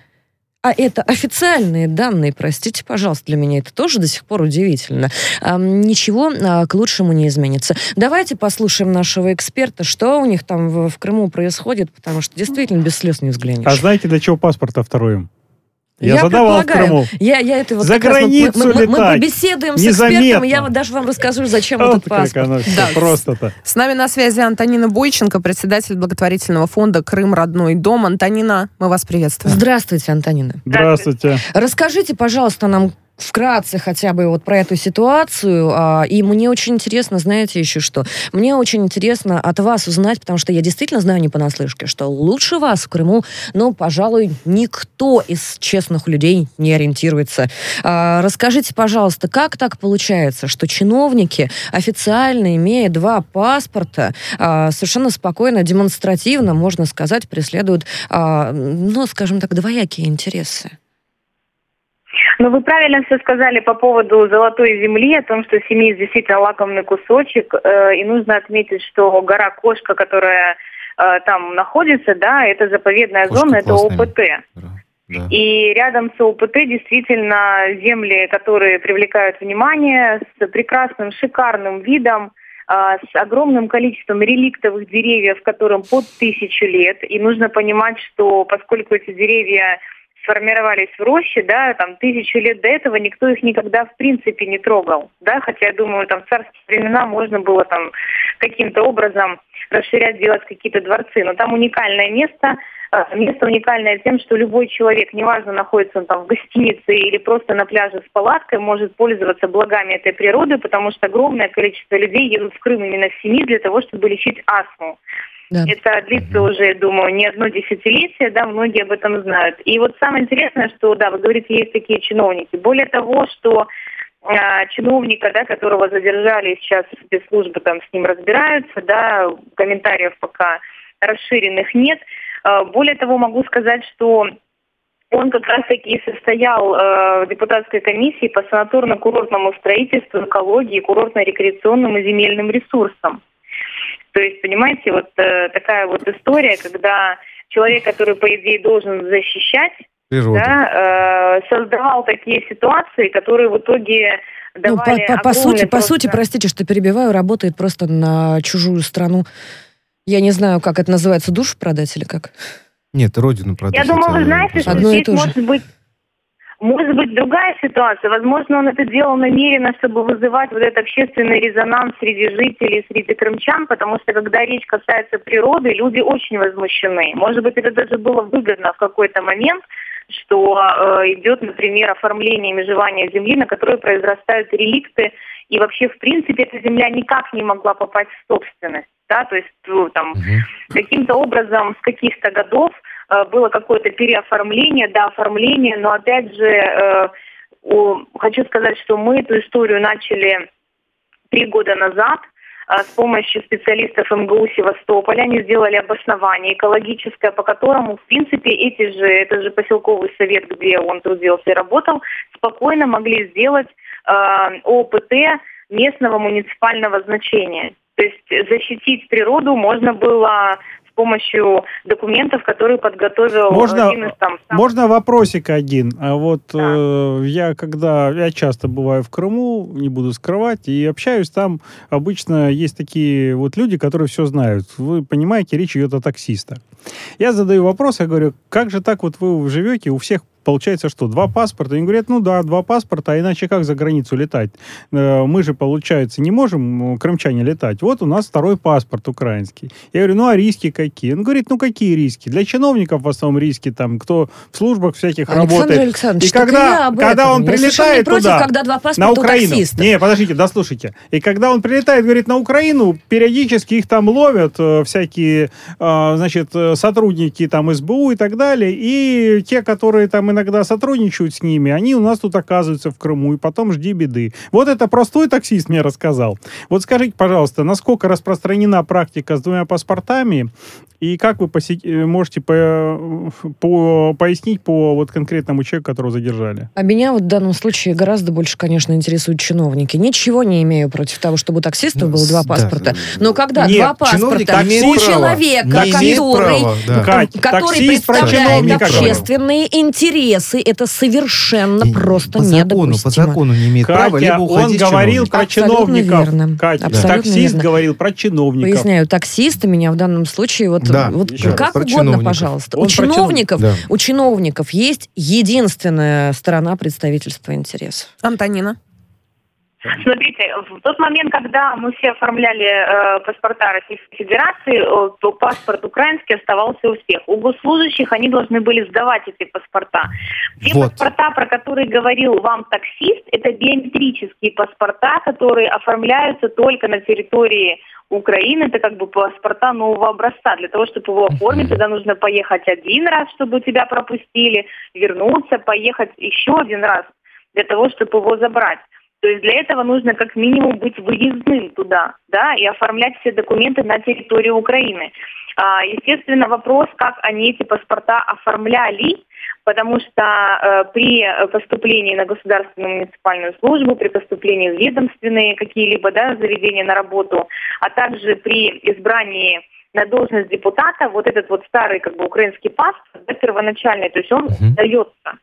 а это официальные данные, простите, пожалуйста, для меня это тоже до сих пор удивительно. Ам, Ничего а, к лучшему не изменится. Давайте послушаем нашего эксперта, что у них там в, в Крыму происходит, потому что действительно без слез не взглянешь. А знаете, для чего паспорт второй? Я, задавал в. Крыму. Я, я это вот За как раз мы- границу мы, мы, мы летать. побеседуем с Незаметно. экспертом, и я вот даже вам расскажу, зачем Вот этот как паспорт. оно Да. просто-то. С нами на связи Антонина Бойченко, председатель благотворительного фонда «Крым. Родной дом». Антонина, мы вас приветствуем. Здравствуйте, Антонина. Здравствуйте. Расскажите, пожалуйста, нам вкратце хотя бы вот про эту ситуацию. а, И мне очень интересно, знаете еще что? Мне очень интересно от вас узнать, потому что я действительно знаю не понаслышке, что лучше вас в Крыму, ну, пожалуй, никто из честных людей не ориентируется. А, Расскажите, пожалуйста, как так получается, что чиновники, официально имея два паспорта, а, совершенно спокойно, демонстративно, можно сказать, преследуют, ну, скажем так, двоякие интересы? Ну, вы правильно все сказали по поводу золотой земли, о том, что семьи действительно лакомный кусочек. э, и нужно отметить, что гора Кошка, которая э, там находится, да, это заповедная Кошка зона, это классная. ОПТ. Да. И рядом с ОПТ действительно земли, которые привлекают внимание, с прекрасным, шикарным видом, а, с огромным количеством реликтовых деревьев, которым под тысячу лет. И нужно понимать, что поскольку эти деревья сформировались в роще, да, там тысячу лет до этого никто их никогда в принципе не трогал, да, хотя я думаю, там в царские времена можно было там каким-то образом расширять, делать какие-то дворцы, но там уникальное место, э, место уникальное тем, что любой человек, неважно, находится он там в гостинице или просто на пляже с палаткой, может пользоваться благами этой природы, потому что огромное количество людей едут в Крым именно в семьи для того, чтобы лечить астму. Да. Это длится уже, я думаю, не одно десятилетие, да, многие об этом знают. И вот самое интересное, что, да, вы говорите, есть такие чиновники. Более того, что а, чиновника, да, которого задержали, сейчас спецслужбы там с ним разбираются, да, комментариев пока расширенных нет. А, более того, могу сказать, что он как раз-таки состоял э, в депутатской комиссии по санаторно-курортному строительству, экологии, курортно-рекреационным и земельным ресурсам. То есть, понимаете, вот э, такая вот история, когда человек, который, по идее, должен защищать, Природу. да, э, создавал такие ситуации, которые в итоге Ну, по, давали по- по сути, огромный по сути, просто- простите, что перебиваю, работает просто на чужую страну. Я не знаю, как это называется, душу продать или как? Нет, родину продать. Я думаю, вы знаете, что Одно и здесь то же. может быть может быть другая ситуация. Возможно, он это делал намеренно, чтобы вызывать вот этот общественный резонанс среди жителей, среди крымчан, потому что когда речь касается природы, люди очень возмущены. Может быть, это даже было выгодно в какой-то момент, что э, идет, например, оформление межевания земли, на которой произрастают реликты, и вообще, в принципе, эта земля никак не могла попасть в собственность. Да? То есть ну, там, каким-то образом с каких-то годов было какое-то переоформление, да, оформление, но опять же, э, хочу сказать, что мы эту историю начали три года назад а, с помощью специалистов МГУ Севастополя. Они сделали обоснование экологическое, по которому, в принципе, эти же, это же поселковый совет, где он трудился и работал, спокойно могли сделать э, ОПТ местного муниципального значения. То есть защитить природу можно было помощью документов, которые подготовил Можно- один из там самых Можно вопросик один? А вот э, я когда я часто бываю в Крыму, не буду скрывать, и общаюсь там. Обычно есть такие вот люди, которые все знают. Вы понимаете, речь идет о таксистах. Я задаю вопрос, я говорю, как же так вот вы живете, у всех получается что, два паспорта? Они говорят, ну да, два паспорта, а иначе как за границу летать? Э, Мы же, получается, не можем, крымчане, летать. Вот у нас второй паспорт украинский. Я говорю, ну а риски какие? Он говорит, ну какие риски? Для чиновников в основном риски, там, кто в службах всяких Александр работает. Александрович, И когда, об когда он прилетает не против, туда, когда два паспорта на Украину. Не, подождите, дослушайте. И когда он прилетает, говорит, на Украину, периодически их там ловят э, всякие, э, значит, сотрудники там СБУ и так далее. И те, которые там иногда сотрудничают с ними, они у нас тут оказываются в Крыму, и потом жди беды. Вот это простой таксист мне рассказал. Вот скажите, пожалуйста, насколько распространена практика с двумя паспортами, и как вы посе- э, можете по- по- пояснить по вот конкретному человеку, которого задержали? А меня вот в данном случае гораздо больше, конечно, интересуют чиновники. Ничего не имею против того, чтобы у таксистов было два да. паспорта. Но когда Нет, два паспорта у права. человека, Не который, права, да. Кать, который представляет общественные интересы, это совершенно И просто по закону, недопустимо. по закону не имеет права, Катя, либо он говорил про Абсолютно чиновников. верно. Катя, Абсолютно таксист верно. говорил про чиновников. Поясняю, таксисты меня в данном случае, вот, Да, вот еще раз, как про угодно, чиновников. пожалуйста. Он у про чинов- чиновников, Да. у чиновников есть единственная сторона представительства интересов. Антонина. Смотрите, в тот момент, когда мы все оформляли э, паспорта Российской Федерации, э, то паспорт украинский оставался у всех. У госслужащих они должны были сдавать эти паспорта. Те Вот. паспорта, про которые говорил вам таксист, это биометрические паспорта, которые оформляются только на территории Украины. Это как бы паспорта нового образца. Для того, чтобы его оформить, туда нужно поехать один раз, чтобы тебя пропустили, вернуться, поехать еще один раз для того, чтобы его забрать. То есть для этого нужно как минимум быть выездным туда, да, и оформлять все документы на территории Украины. А, естественно, вопрос, как они эти паспорта оформляли, потому что э, при поступлении на государственную муниципальную службу, при поступлении в ведомственные какие-либо да, заведения на работу, а также при избрании на должность депутата, вот этот вот старый как бы украинский паспорт, да, первоначальный, то есть он Мгм. дается.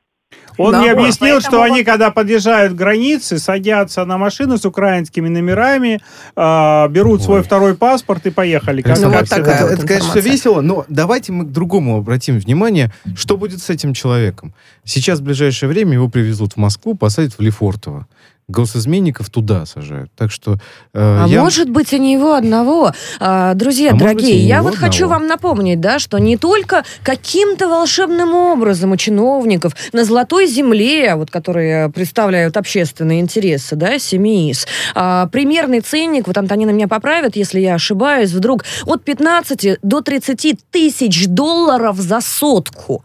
Он Да, мне объяснил, что они, когда подъезжают к границе, садятся на машину с украинскими номерами, а, берут свой Ой. второй паспорт и поехали. Как, Ну, как вот всегда. такая это, вот это, конечно, весело, но давайте мы к другому обратим внимание. Что будет с этим человеком? Сейчас в ближайшее время его привезут в Москву, посадят в Лефортово. Госизменников туда сажают. Так что э, А я... может быть, и не его одного. А, друзья А быть, дорогие, не я вот хочу одного. вам напомнить, да, что не только каким-то волшебным образом у чиновников на золотой земле, вот, которые представляют общественные интересы, да, семейс, а, примерный ценник, вот Антонина меня поправит, если я ошибаюсь, вдруг от 15 до 30 тысяч долларов за сотку.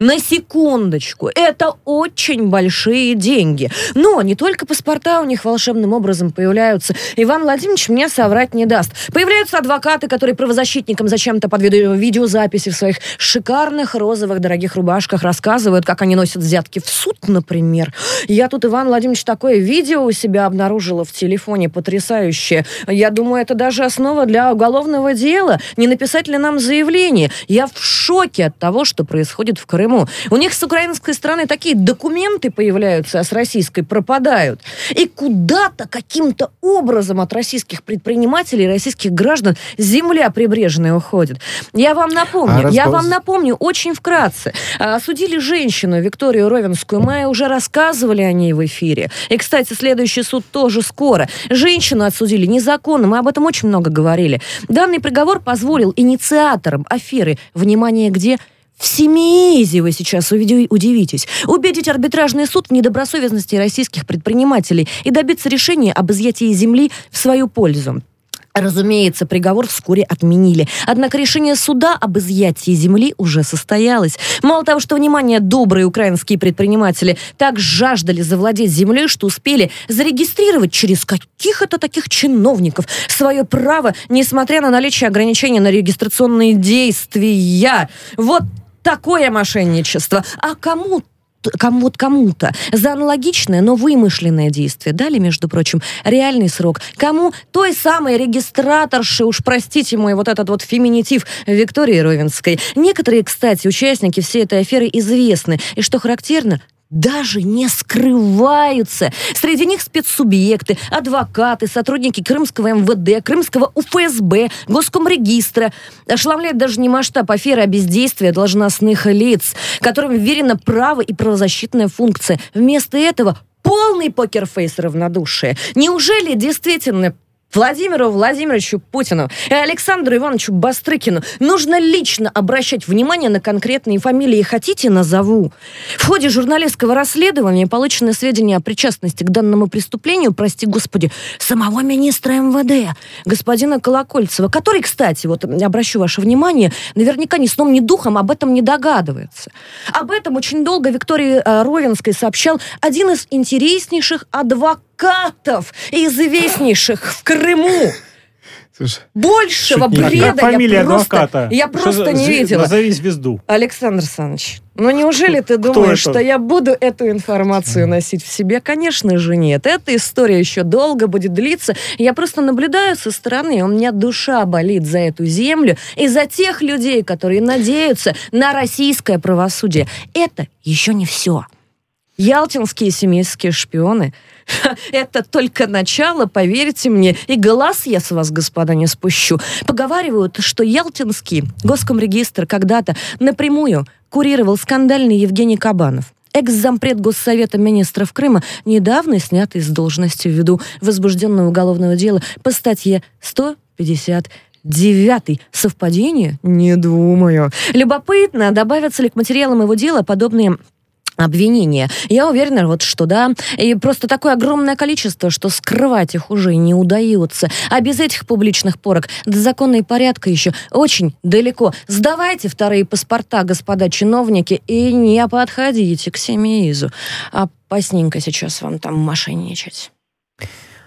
На секундочку. Это очень большие деньги. Но не только паспорта у них волшебным образом появляются. Иван Владимирович мне соврать не даст. Появляются адвокаты, которые правозащитникам зачем-то под видео- видеозаписи в своих шикарных розовых дорогих рубашках рассказывают, как они носят взятки в суд, например. Я тут, Иван Владимирович, такое видео у себя обнаружила в телефоне потрясающее. Я думаю, это даже основа для уголовного дела. Не написать ли нам заявление? Я в шоке от того, что происходит в Крыму. У них с украинской стороны такие документы появляются, а с российской пропадают. И куда-то каким-то образом от российских предпринимателей, российских граждан земля прибрежная уходит. Я вам напомню, А я разбол- вам напомню очень вкратце. А, Осудили женщину Викторию Ровенскую. Мы уже рассказывали о ней в эфире. И, кстати, следующий суд тоже скоро. Женщину отсудили незаконно. Мы об этом очень много говорили. Данный приговор позволил инициаторам аферы, внимание, где в Семиизе вы сейчас удивитесь. Убедить арбитражный суд в недобросовестности российских предпринимателей и добиться решения об изъятии земли в свою пользу. Разумеется, приговор вскоре отменили. Однако решение суда об изъятии земли уже состоялось. Мало того, что, внимание, добрые украинские предприниматели так жаждали завладеть землей, что успели зарегистрировать через каких это таких чиновников свое право, несмотря на наличие ограничений на регистрационные действия. Вот такое мошенничество. А кому кому, вот кому-то за аналогичное, но вымышленное действие дали, между прочим, реальный срок. Кому той самой регистраторши, уж простите мой вот этот вот феминитив Виктории Ровенской. Некоторые, кстати, участники всей этой аферы известны. И что характерно, даже не скрываются. Среди них спецсубъекты, адвокаты, сотрудники Крымского МВД, Крымского УФСБ, Госкомрегистра. Ошеломляет даже не масштаб аферы, а бездействие должностных лиц, которым верено право и правозащитная функция. Вместо этого полный покерфейс равнодушия. Неужели действительно Владимиру Владимировичу Путину и Александру Ивановичу Бастрыкину нужно лично обращать внимание на конкретные фамилии. Хотите, назову. В ходе журналистского расследования получены сведения о причастности к данному преступлению, прости господи, самого министра МВД, господина Колокольцева, который, кстати, вот обращу ваше внимание, наверняка ни сном, ни духом об этом не догадывается. Об этом очень долго Виктории э, Ровенской сообщал один из интереснейших адвокатов, известнейших в Крыму. Слушай, Большего Шутник. Бреда как фамилия я просто, адвоката? я просто не видела. Назови звезду. Александр Александрович, ну неужели ты думаешь, что я буду эту информацию носить в себе? Конечно же нет. Эта история еще долго будет длиться. Я просто наблюдаю со стороны, у меня душа болит за эту землю и за тех людей, которые надеются на российское правосудие. Это еще не все. Ялтинские семейские шпионы – это только начало, поверьте мне. И глаз я с вас, господа, не спущу. Поговаривают, что Ялтинский госкомрегистр когда-то напрямую курировал скандальный Евгений Кабанов. Экс-зампред Госсовета министров Крыма, недавно снятый с должности ввиду возбужденного уголовного дела по статье 150 Девятый. Совпадение? Не думаю. Любопытно, добавятся ли к материалам его дела подобные обвинения. Я уверена, вот что да. И просто такое огромное количество, что скрывать их уже не удается. А без этих публичных порок до закона и порядка еще очень далеко. Сдавайте вторые паспорта, господа чиновники, и не подходите к Семеизу. Опасненько сейчас вам там мошенничать.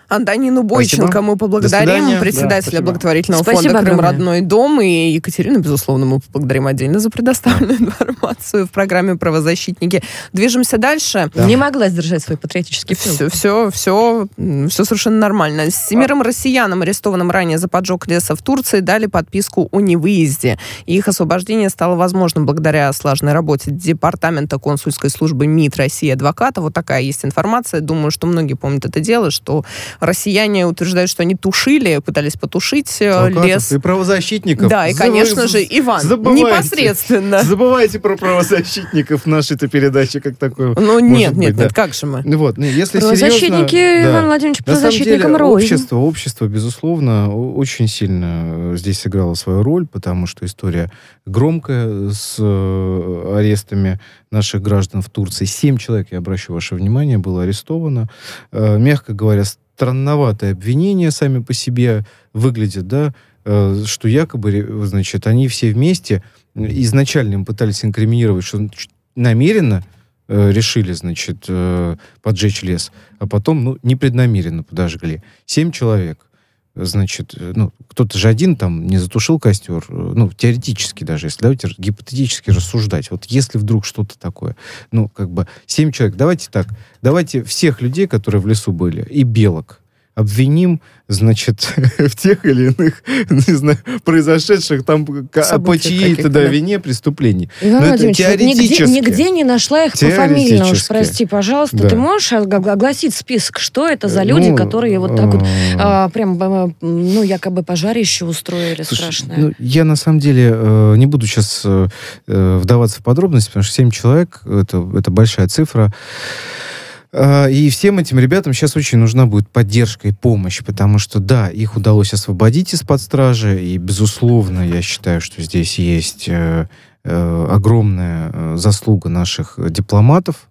Антонину Бойченко Спасибо. мы поблагодарим, свидания. председателя Да, благотворительного Спасибо фонда «Крым. огромное. Родной дом». И Екатерину, безусловно, мы поблагодарим отдельно за предоставленную информацию в программе «Правозащитники». Движемся дальше. Не могла сдержать свой патриотический пыл. Все, все, все, все совершенно нормально. Семерым россиянам, арестованным ранее за поджог леса в Турции, дали подписку о невыезде. Их освобождение стало возможным благодаря слаженной работе Департамента консульской службы МИД России адвоката. Вот такая есть информация. Думаю, что многие помнят это дело, что россияне утверждают, что они тушили, пытались потушить э, Адвокатов лес. и правозащитников. Да, и, конечно же, Иван, забывайте. непосредственно. Забывайте про правозащитников в нашей-то передаче, как такое. Ну, нет, быть, нет, да. нет, как же мы? Ну Вот, если Правозащитники, серьезно, да. Иван Владимирович, На самом правозащитникам деле, рознь. общество, общество, безусловно, очень сильно э, здесь сыграло свою роль, потому что история громкая с э, арестами наших граждан в Турции. Семь человек, я обращу ваше внимание, было арестовано. Мягко говоря, странноватое обвинение сами по себе выглядят, да, э, что якобы, ре- значит, они все вместе э, изначально им пытались инкриминировать, что намеренно э, решили, значит, э, поджечь лес, а потом, ну, непреднамеренно подожгли. Семь человек. Значит, э, ну, кто-то же один там не затушил костер, э, ну, теоретически даже, если давайте гипотетически рассуждать. Вот если вдруг что-то такое, ну, как бы, семь человек, давайте так, давайте всех людей, которые в лесу были, и белок, обвиним, значит, в тех или иных, не знаю, произошедших там к- по чьей-то да, вине преступлений. Иван Но это Владимирович, вот нигде, теоретически. нигде не нашла их пофамильно, уж Теоретически. прости, пожалуйста. Да. Ты можешь ог- огласить список, что это за люди, Ну, которые вот так вот э, а, прям, а, ну, якобы пожарище устроили Слушай, страшное? ну, я на самом деле э, не буду сейчас э, э, вдаваться в подробности, потому что 7 человек это, это большая цифра. Э, И всем этим ребятам сейчас очень нужна будет поддержка и помощь, потому что, да, их удалось освободить из-под стражи, и, безусловно, я считаю, что здесь есть э, э, огромная э, заслуга наших дипломатов,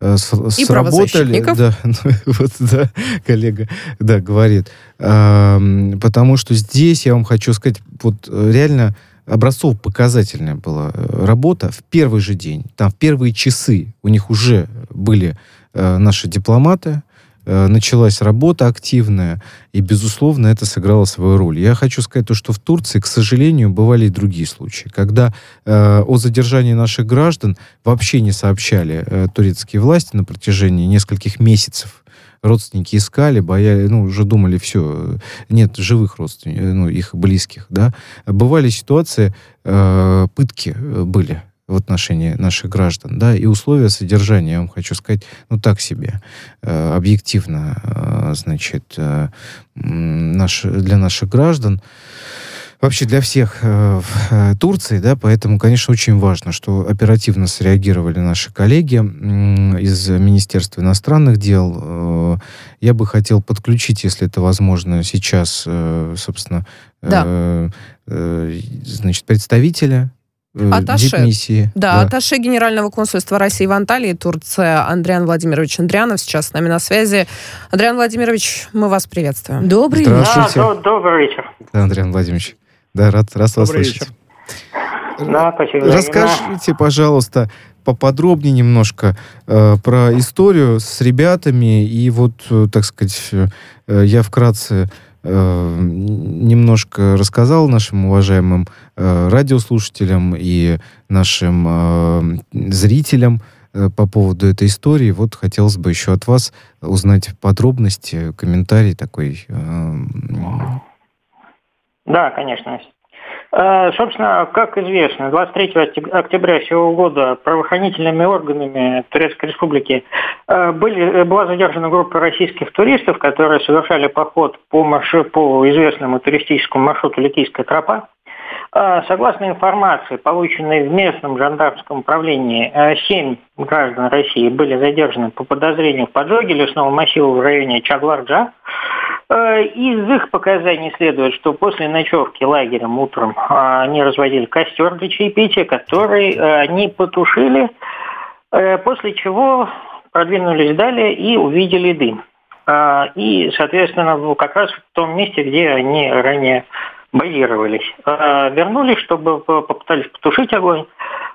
с- И сработали, да, ну, вот, да, коллега, да, говорит, Ам, потому что здесь я вам хочу сказать, вот реально образцов показательная была работа. В первый же день, там в первые часы у них уже были наши дипломаты, э, началась работа активная, и, безусловно, это сыграло свою роль. Я хочу сказать то, что в Турции, к сожалению, бывали и другие случаи, когда э, о задержании наших граждан вообще не сообщали э, турецкие власти на протяжении нескольких месяцев. Родственники искали, бояли, ну, уже думали, все, нет живых родственников, ну, их близких, да. Бывали ситуации, э, пытки э, были в отношении наших граждан, да, и условия содержания, я вам хочу сказать, ну, так себе, э, объективно, э, значит, э, наш, для наших граждан, вообще для всех э, в э, Турции, да, поэтому, конечно, очень важно, что оперативно среагировали наши коллеги м, из Министерства иностранных дел. Э, Я бы хотел подключить, если это возможно, сейчас, э, собственно, Да. э, э, значит, представителя Атташе. дипмиссии. Да, атташе Генерального консульства России в Анталии, Турция, Андриан Владимирович Андрианов сейчас с нами на связи. Андриан Владимирович, мы вас приветствуем. Добрый Здравствуйте. Да, до- добрый вечер. Да, Андрей Владимирович. Да, рад, рад вас Добрый слышать. вечер. Да, спасибо. Расскажите, пожалуйста, поподробнее немножко э, про историю с ребятами. И вот, э, так сказать, э, я вкратце э, немножко рассказал нашим уважаемым э, радиослушателям и нашим э, зрителям э, по поводу этой истории. Вот хотелось бы еще от вас узнать подробности, комментарий такой. э, Да, конечно. Э, Собственно, как известно, 23 октя- октября сего года правоохранительными органами Турецкой Республики э, были, была задержана группа российских туристов, которые совершали поход по, маршру- по известному туристическому маршруту Ликийская тропа. Э, Согласно информации, полученной в местном жандармском управлении, семь граждан России были задержаны по подозрению в поджоге лесного массива в районе Чагварджа. Э, Из их показаний следует, что после ночевки лагерем утром а, они разводили костер для чаепития, который э, они потушили, э, после чего продвинулись далее и увидели дым. А, И, соответственно, как раз в том месте, где они ранее базировались. А, Вернулись, чтобы по- попытались потушить огонь.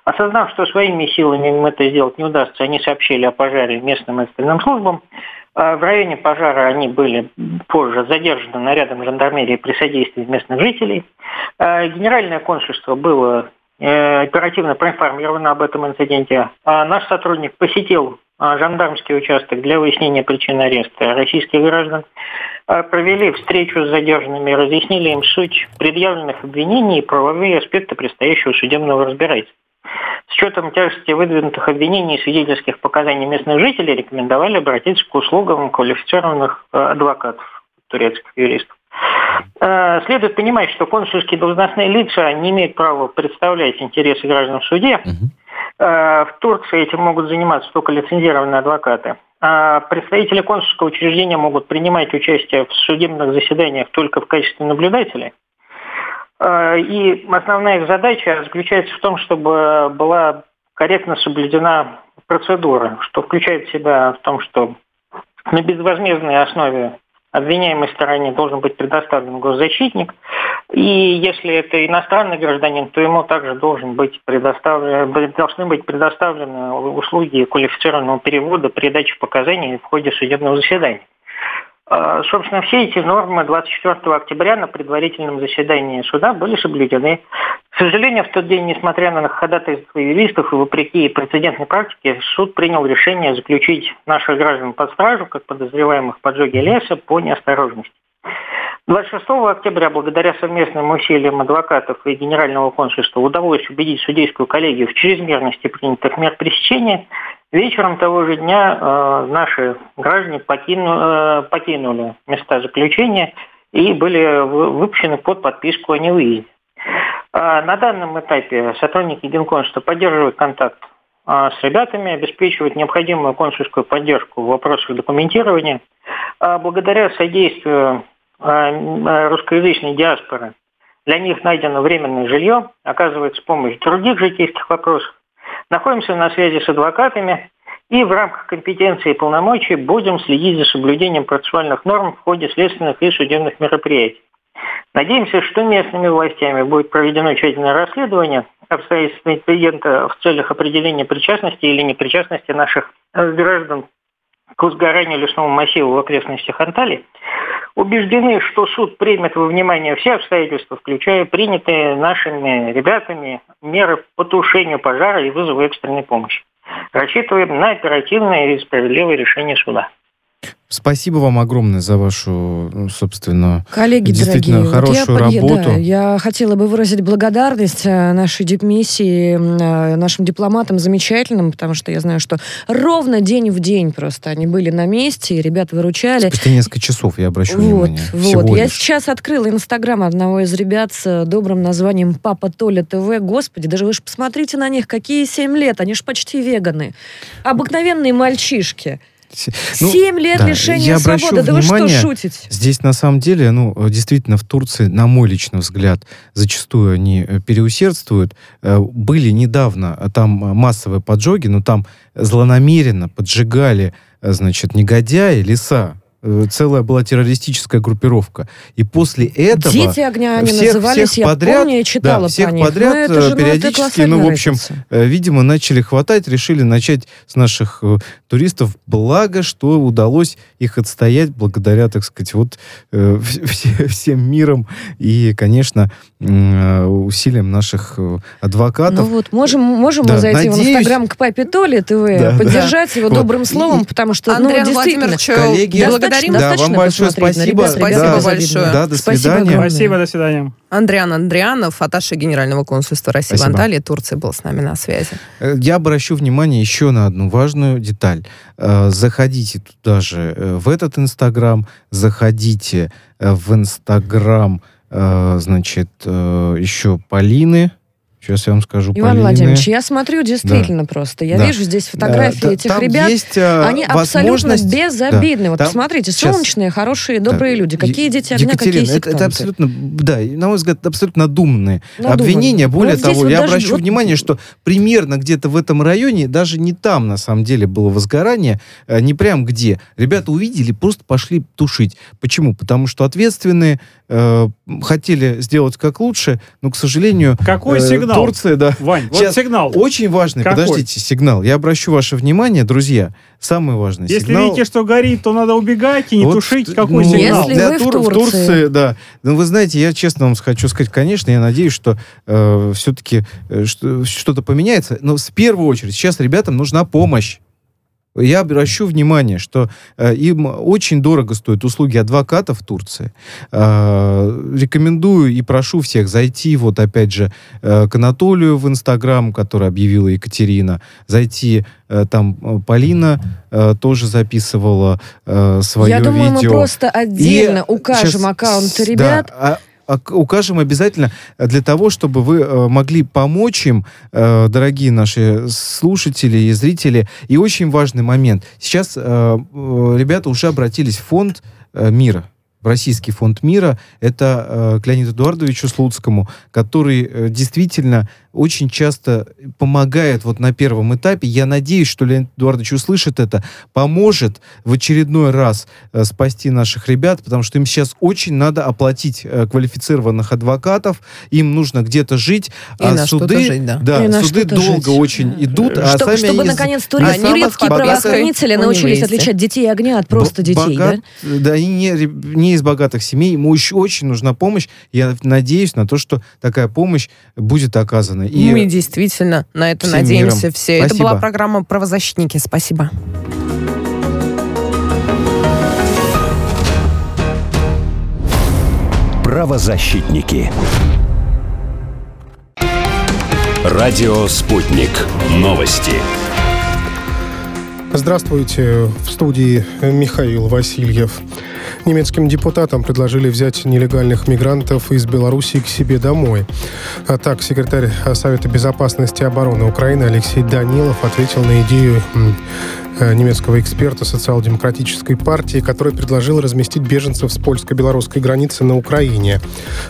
Осознав, что своими силами им это сделать не удастся, они сообщили о пожаре местным экстренным службам. А В районе пожара они были позже задержаны нарядом жандармерии при содействии местных жителей. А Генеральное консульство было э, оперативно проинформировано об этом инциденте. А Наш сотрудник посетил жандармский участок для выяснения причин ареста российских граждан. Провели встречу с задержанными, разъяснили им суть предъявленных обвинений и правовые аспекты предстоящего судебного разбирательства. С учетом тяжести выдвинутых обвинений и свидетельских показаний местных жителей рекомендовали обратиться к услугам квалифицированных э, адвокатов, турецких юристов. Э, Следует понимать, что консульские должностные лица не имеют права представлять интересы граждан в суде. Э, В Турции этим могут заниматься только лицензированные адвокаты. А представители консульского учреждения могут принимать участие в судебных заседаниях только в качестве наблюдателей. Э, И основная их задача заключается в том, чтобы была корректно соблюдена процедура, что включает в себя в том, что на безвозмездной основе обвиняемой стороне должен быть предоставлен госзащитник. И если это иностранный гражданин, то ему также должен быть предоставлен, должны быть предоставлены услуги квалифицированного перевода при даче показаний в ходе судебного заседания. А, Собственно, все эти нормы 24 октября на предварительном заседании суда были соблюдены. К сожалению, в тот день, несмотря на ходатайство юристов и вопреки прецедентной практике, суд принял решение заключить наших граждан под стражу, как подозреваемых в поджоге леса, по неосторожности. 26 октября, благодаря совместным усилиям адвокатов и Генерального консульства, удалось убедить судейскую коллегию в чрезмерности принятых мер пресечения. Вечером того же дня э, наши граждане покину- э, покинули места заключения и были вы- выпущены под подписку о невыезде. А На данном этапе сотрудники Генконсульства поддерживают контакт а, с ребятами, обеспечивают необходимую консульскую поддержку в вопросах документирования. А Благодаря содействию русскоязычной диаспоры для них найдено временное жилье, оказывается помощь в других житейских вопросах. Находимся на связи с адвокатами и в рамках компетенции и полномочий будем следить за соблюдением процессуальных норм в ходе следственных и судебных мероприятий. Надеемся, что местными властями будет проведено тщательное расследование обстоятельств инцидента в целях определения причастности или непричастности наших э, граждан к возгоранию лесного массива в окрестностях Анталии. Убеждены, что суд примет во внимание все обстоятельства, включая принятые нашими ребятами меры по тушению пожара и вызову экстренной помощи. Рассчитываем на оперативное и справедливое решение суда. Спасибо вам огромное за вашу, ну, собственно, Коллеги действительно дорогие, вот хорошую я, под- работу. да, я хотела бы выразить благодарность э, нашей дипмиссии, э, нашим дипломатам замечательным, потому что я знаю, что ровно день в день просто они были на месте, и ребят выручали. Спустя несколько часов, я обращу Вот, внимание. вот. Я сейчас открыла инстаграм одного из ребят с добрым названием Папа Толя ТВ. Господи, даже вы же посмотрите на них, какие 7 лет, они же почти веганы. Обыкновенные мальчишки. Ну, Семь лет да, лишения я свободы. Да вы что, внимание, шутите? Здесь на самом деле, ну, действительно, в Турции, на мой личный взгляд, зачастую они э, переусердствуют. Э, Были недавно э, там массовые поджоги, но там злонамеренно поджигали, значит, негодяи леса. Э, Целая была террористическая группировка. И после этого... Дети огня они всех- назывались, всех я подряд, помню, я читала да, всех них. подряд Ну, это э, же, ну, это периодически, колоссальная ну, в общем, разница. э, видимо, начали хватать, решили начать с наших э, туристов. Благо, что удалось их отстоять благодаря, так сказать, вот э, вс- все- всем миром и, конечно, э, усилиям наших адвокатов. Ну вот, можем, можем Да, мы зайти в надеюсь- инстаграм к папе Толи ТВ, Да, поддержать да. его Вот. добрым словом, потому что, Андриан ну, действительно, Владимирович, Коллеги, благодарим. да, достаточно вам большое спасибо. ребят, Спасибо ребята большое. Да, до Спасибо свидания. огромное. Спасибо, до свидания. Андриан Андрианов, атташе Генерального консульства России Спасибо. в Анталии, Турции, был с нами на связи. Э, Я обращу внимание еще на одну важную деталь. Э, Заходите туда же, э, в этот Инстаграм, заходите в Инстаграм, значит, еще Полины. Сейчас я вам скажу, Иван Полины. Владимирович, я смотрю действительно просто. Я Да. вижу здесь фотографии Да, этих там ребят. есть, э, Они абсолютно безобидны. Да, Вот там- посмотрите, сейчас. солнечные, хорошие, добрые Да. люди. Какие дети огня, какие Екатерина, это, это сектанты. абсолютно, да, на мой взгляд, абсолютно надуманные Надуманные. обвинения. Более Вот того, вот я даже обращу вот- внимание, что примерно где-то в этом районе, даже не там, на самом деле, было возгорание, э, не прям где. Ребята увидели, просто пошли тушить. Почему? Потому что ответственные э, хотели сделать как лучше, но, к сожалению... Какой э, сигнал? Турция, да. Вань, вот Сейчас сигнал. Очень важный, Какой? подождите, сигнал. Я обращу ваше внимание, друзья, самый важный Если сигнал... видите, что горит, то надо убегать и не Вот, тушить. Какой ну, сигнал? Если для вы в тур- Турции. да. Ну, вы знаете, я честно вам хочу сказать, конечно, я надеюсь, что все-таки что, что-то поменяется. Но в первую очередь сейчас ребятам нужна помощь. Я обращу внимание, что э, им очень дорого стоят услуги адвокатов в Турции. Э, рекомендую и прошу всех зайти, вот опять же, э, к Анатолию в Инстаграм, который объявила Екатерина, зайти, э, там э, Полина э, тоже записывала э, свое Я думаю, мы видео. просто отдельно И укажем щас- аккаунты ребят. да, а- укажем обязательно для того, чтобы вы э, могли помочь им, э, дорогие наши слушатели и зрители. И очень важный момент. Сейчас э, ребята уже обратились в фонд мира в Российский фонд мира, это э, к Леониду Эдуардовичу Слуцкому, который э, действительно очень часто помогает вот на первом этапе. Я надеюсь, что Леонид Эдуардович услышит это, поможет в очередной раз э, спасти наших ребят, потому что им сейчас очень надо оплатить э, квалифицированных адвокатов, им нужно где-то жить, И а на суды, жить, да. И на суды долго жить. очень идут, а Чтоб- сами чтобы они наконец турецкие правоохранители научились отличать детей огня от просто Б- детей, богат- да? Да, и не, не из богатых семей. Ему еще очень нужна помощь. Я надеюсь на то, что такая помощь будет оказана. И Мы действительно на это всем надеемся миром. все. Это Спасибо. была программа «Правозащитники». Спасибо. Правозащитники. Радио «Спутник». Новости. Здравствуйте, в студии Михаил Васильев. Немецким депутатам предложили взять нелегальных мигрантов из Белоруссии к себе домой. А так, секретарь Совета безопасности и обороны Украины Алексей Данилов ответил на идею э, немецкого эксперта социал-демократической партии, который предложил разместить беженцев с польско-белорусской границы на Украине.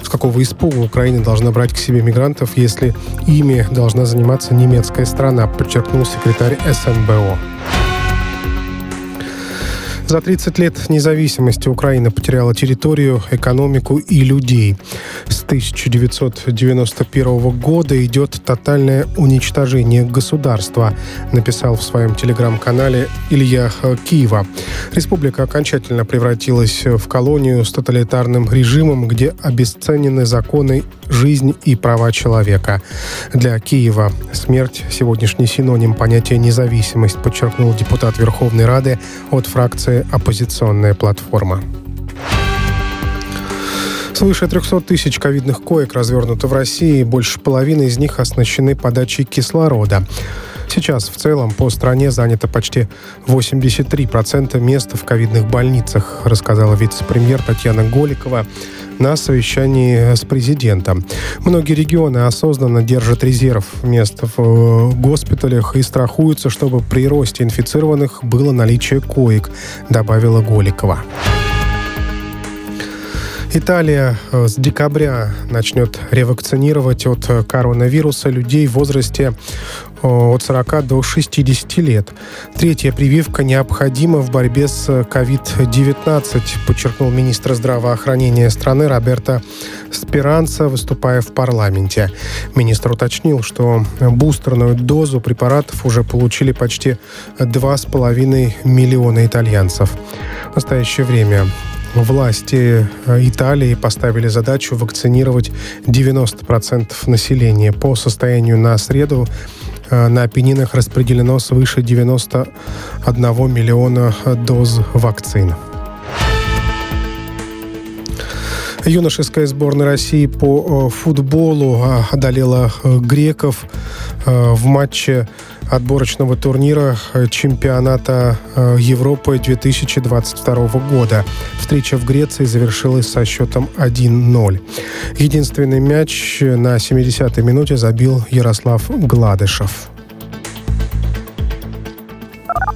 С какого испуга Украина должна брать к себе мигрантов, если ими должна заниматься немецкая страна, подчеркнул секретарь СНБО. За 30 лет независимости Украина потеряла территорию, экономику и людей. С 1991 года идет тотальное уничтожение государства, написал в своем телеграм-канале Илья Киева. Республика окончательно превратилась в колонию с тоталитарным режимом, где обесценены законы, жизнь и права человека. Для Киева смерть – сегодняшний синоним понятия независимость, подчеркнул депутат Верховной Рады от фракции «Оппозиционная платформа». Свыше 300 тысяч ковидных коек развернуто в России, больше половины из них оснащены подачей кислорода. Сейчас в целом по стране занято почти 83% мест в ковидных больницах, рассказала вице-премьер Татьяна Голикова на совещании с президентом. Многие регионы осознанно держат резерв мест в э, госпиталях и страхуются, чтобы при росте инфицированных было наличие коек, добавила Голикова. Италия э, с декабря начнет ревакцинировать от э, коронавируса людей в возрасте от 40 до 60 лет. Третья прививка необходима в борьбе с COVID-19, подчеркнул министр здравоохранения страны Роберто Спиранца, выступая в парламенте. Министр уточнил, что бустерную дозу препаратов уже получили почти 2,5 миллиона итальянцев. В настоящее время Власти Италии поставили задачу вакцинировать 90% населения. По состоянию на среду на Апеннинах распределено свыше 91 миллиона доз вакцин. Юношеская сборная России по э, футболу э, одолела э, греков э, в матче отборочного турнира э, чемпионата э, Европы 2022 года. Встреча в Греции завершилась со счетом 1-0. Единственный мяч на 70-й минуте забил Ярослав Гладышев.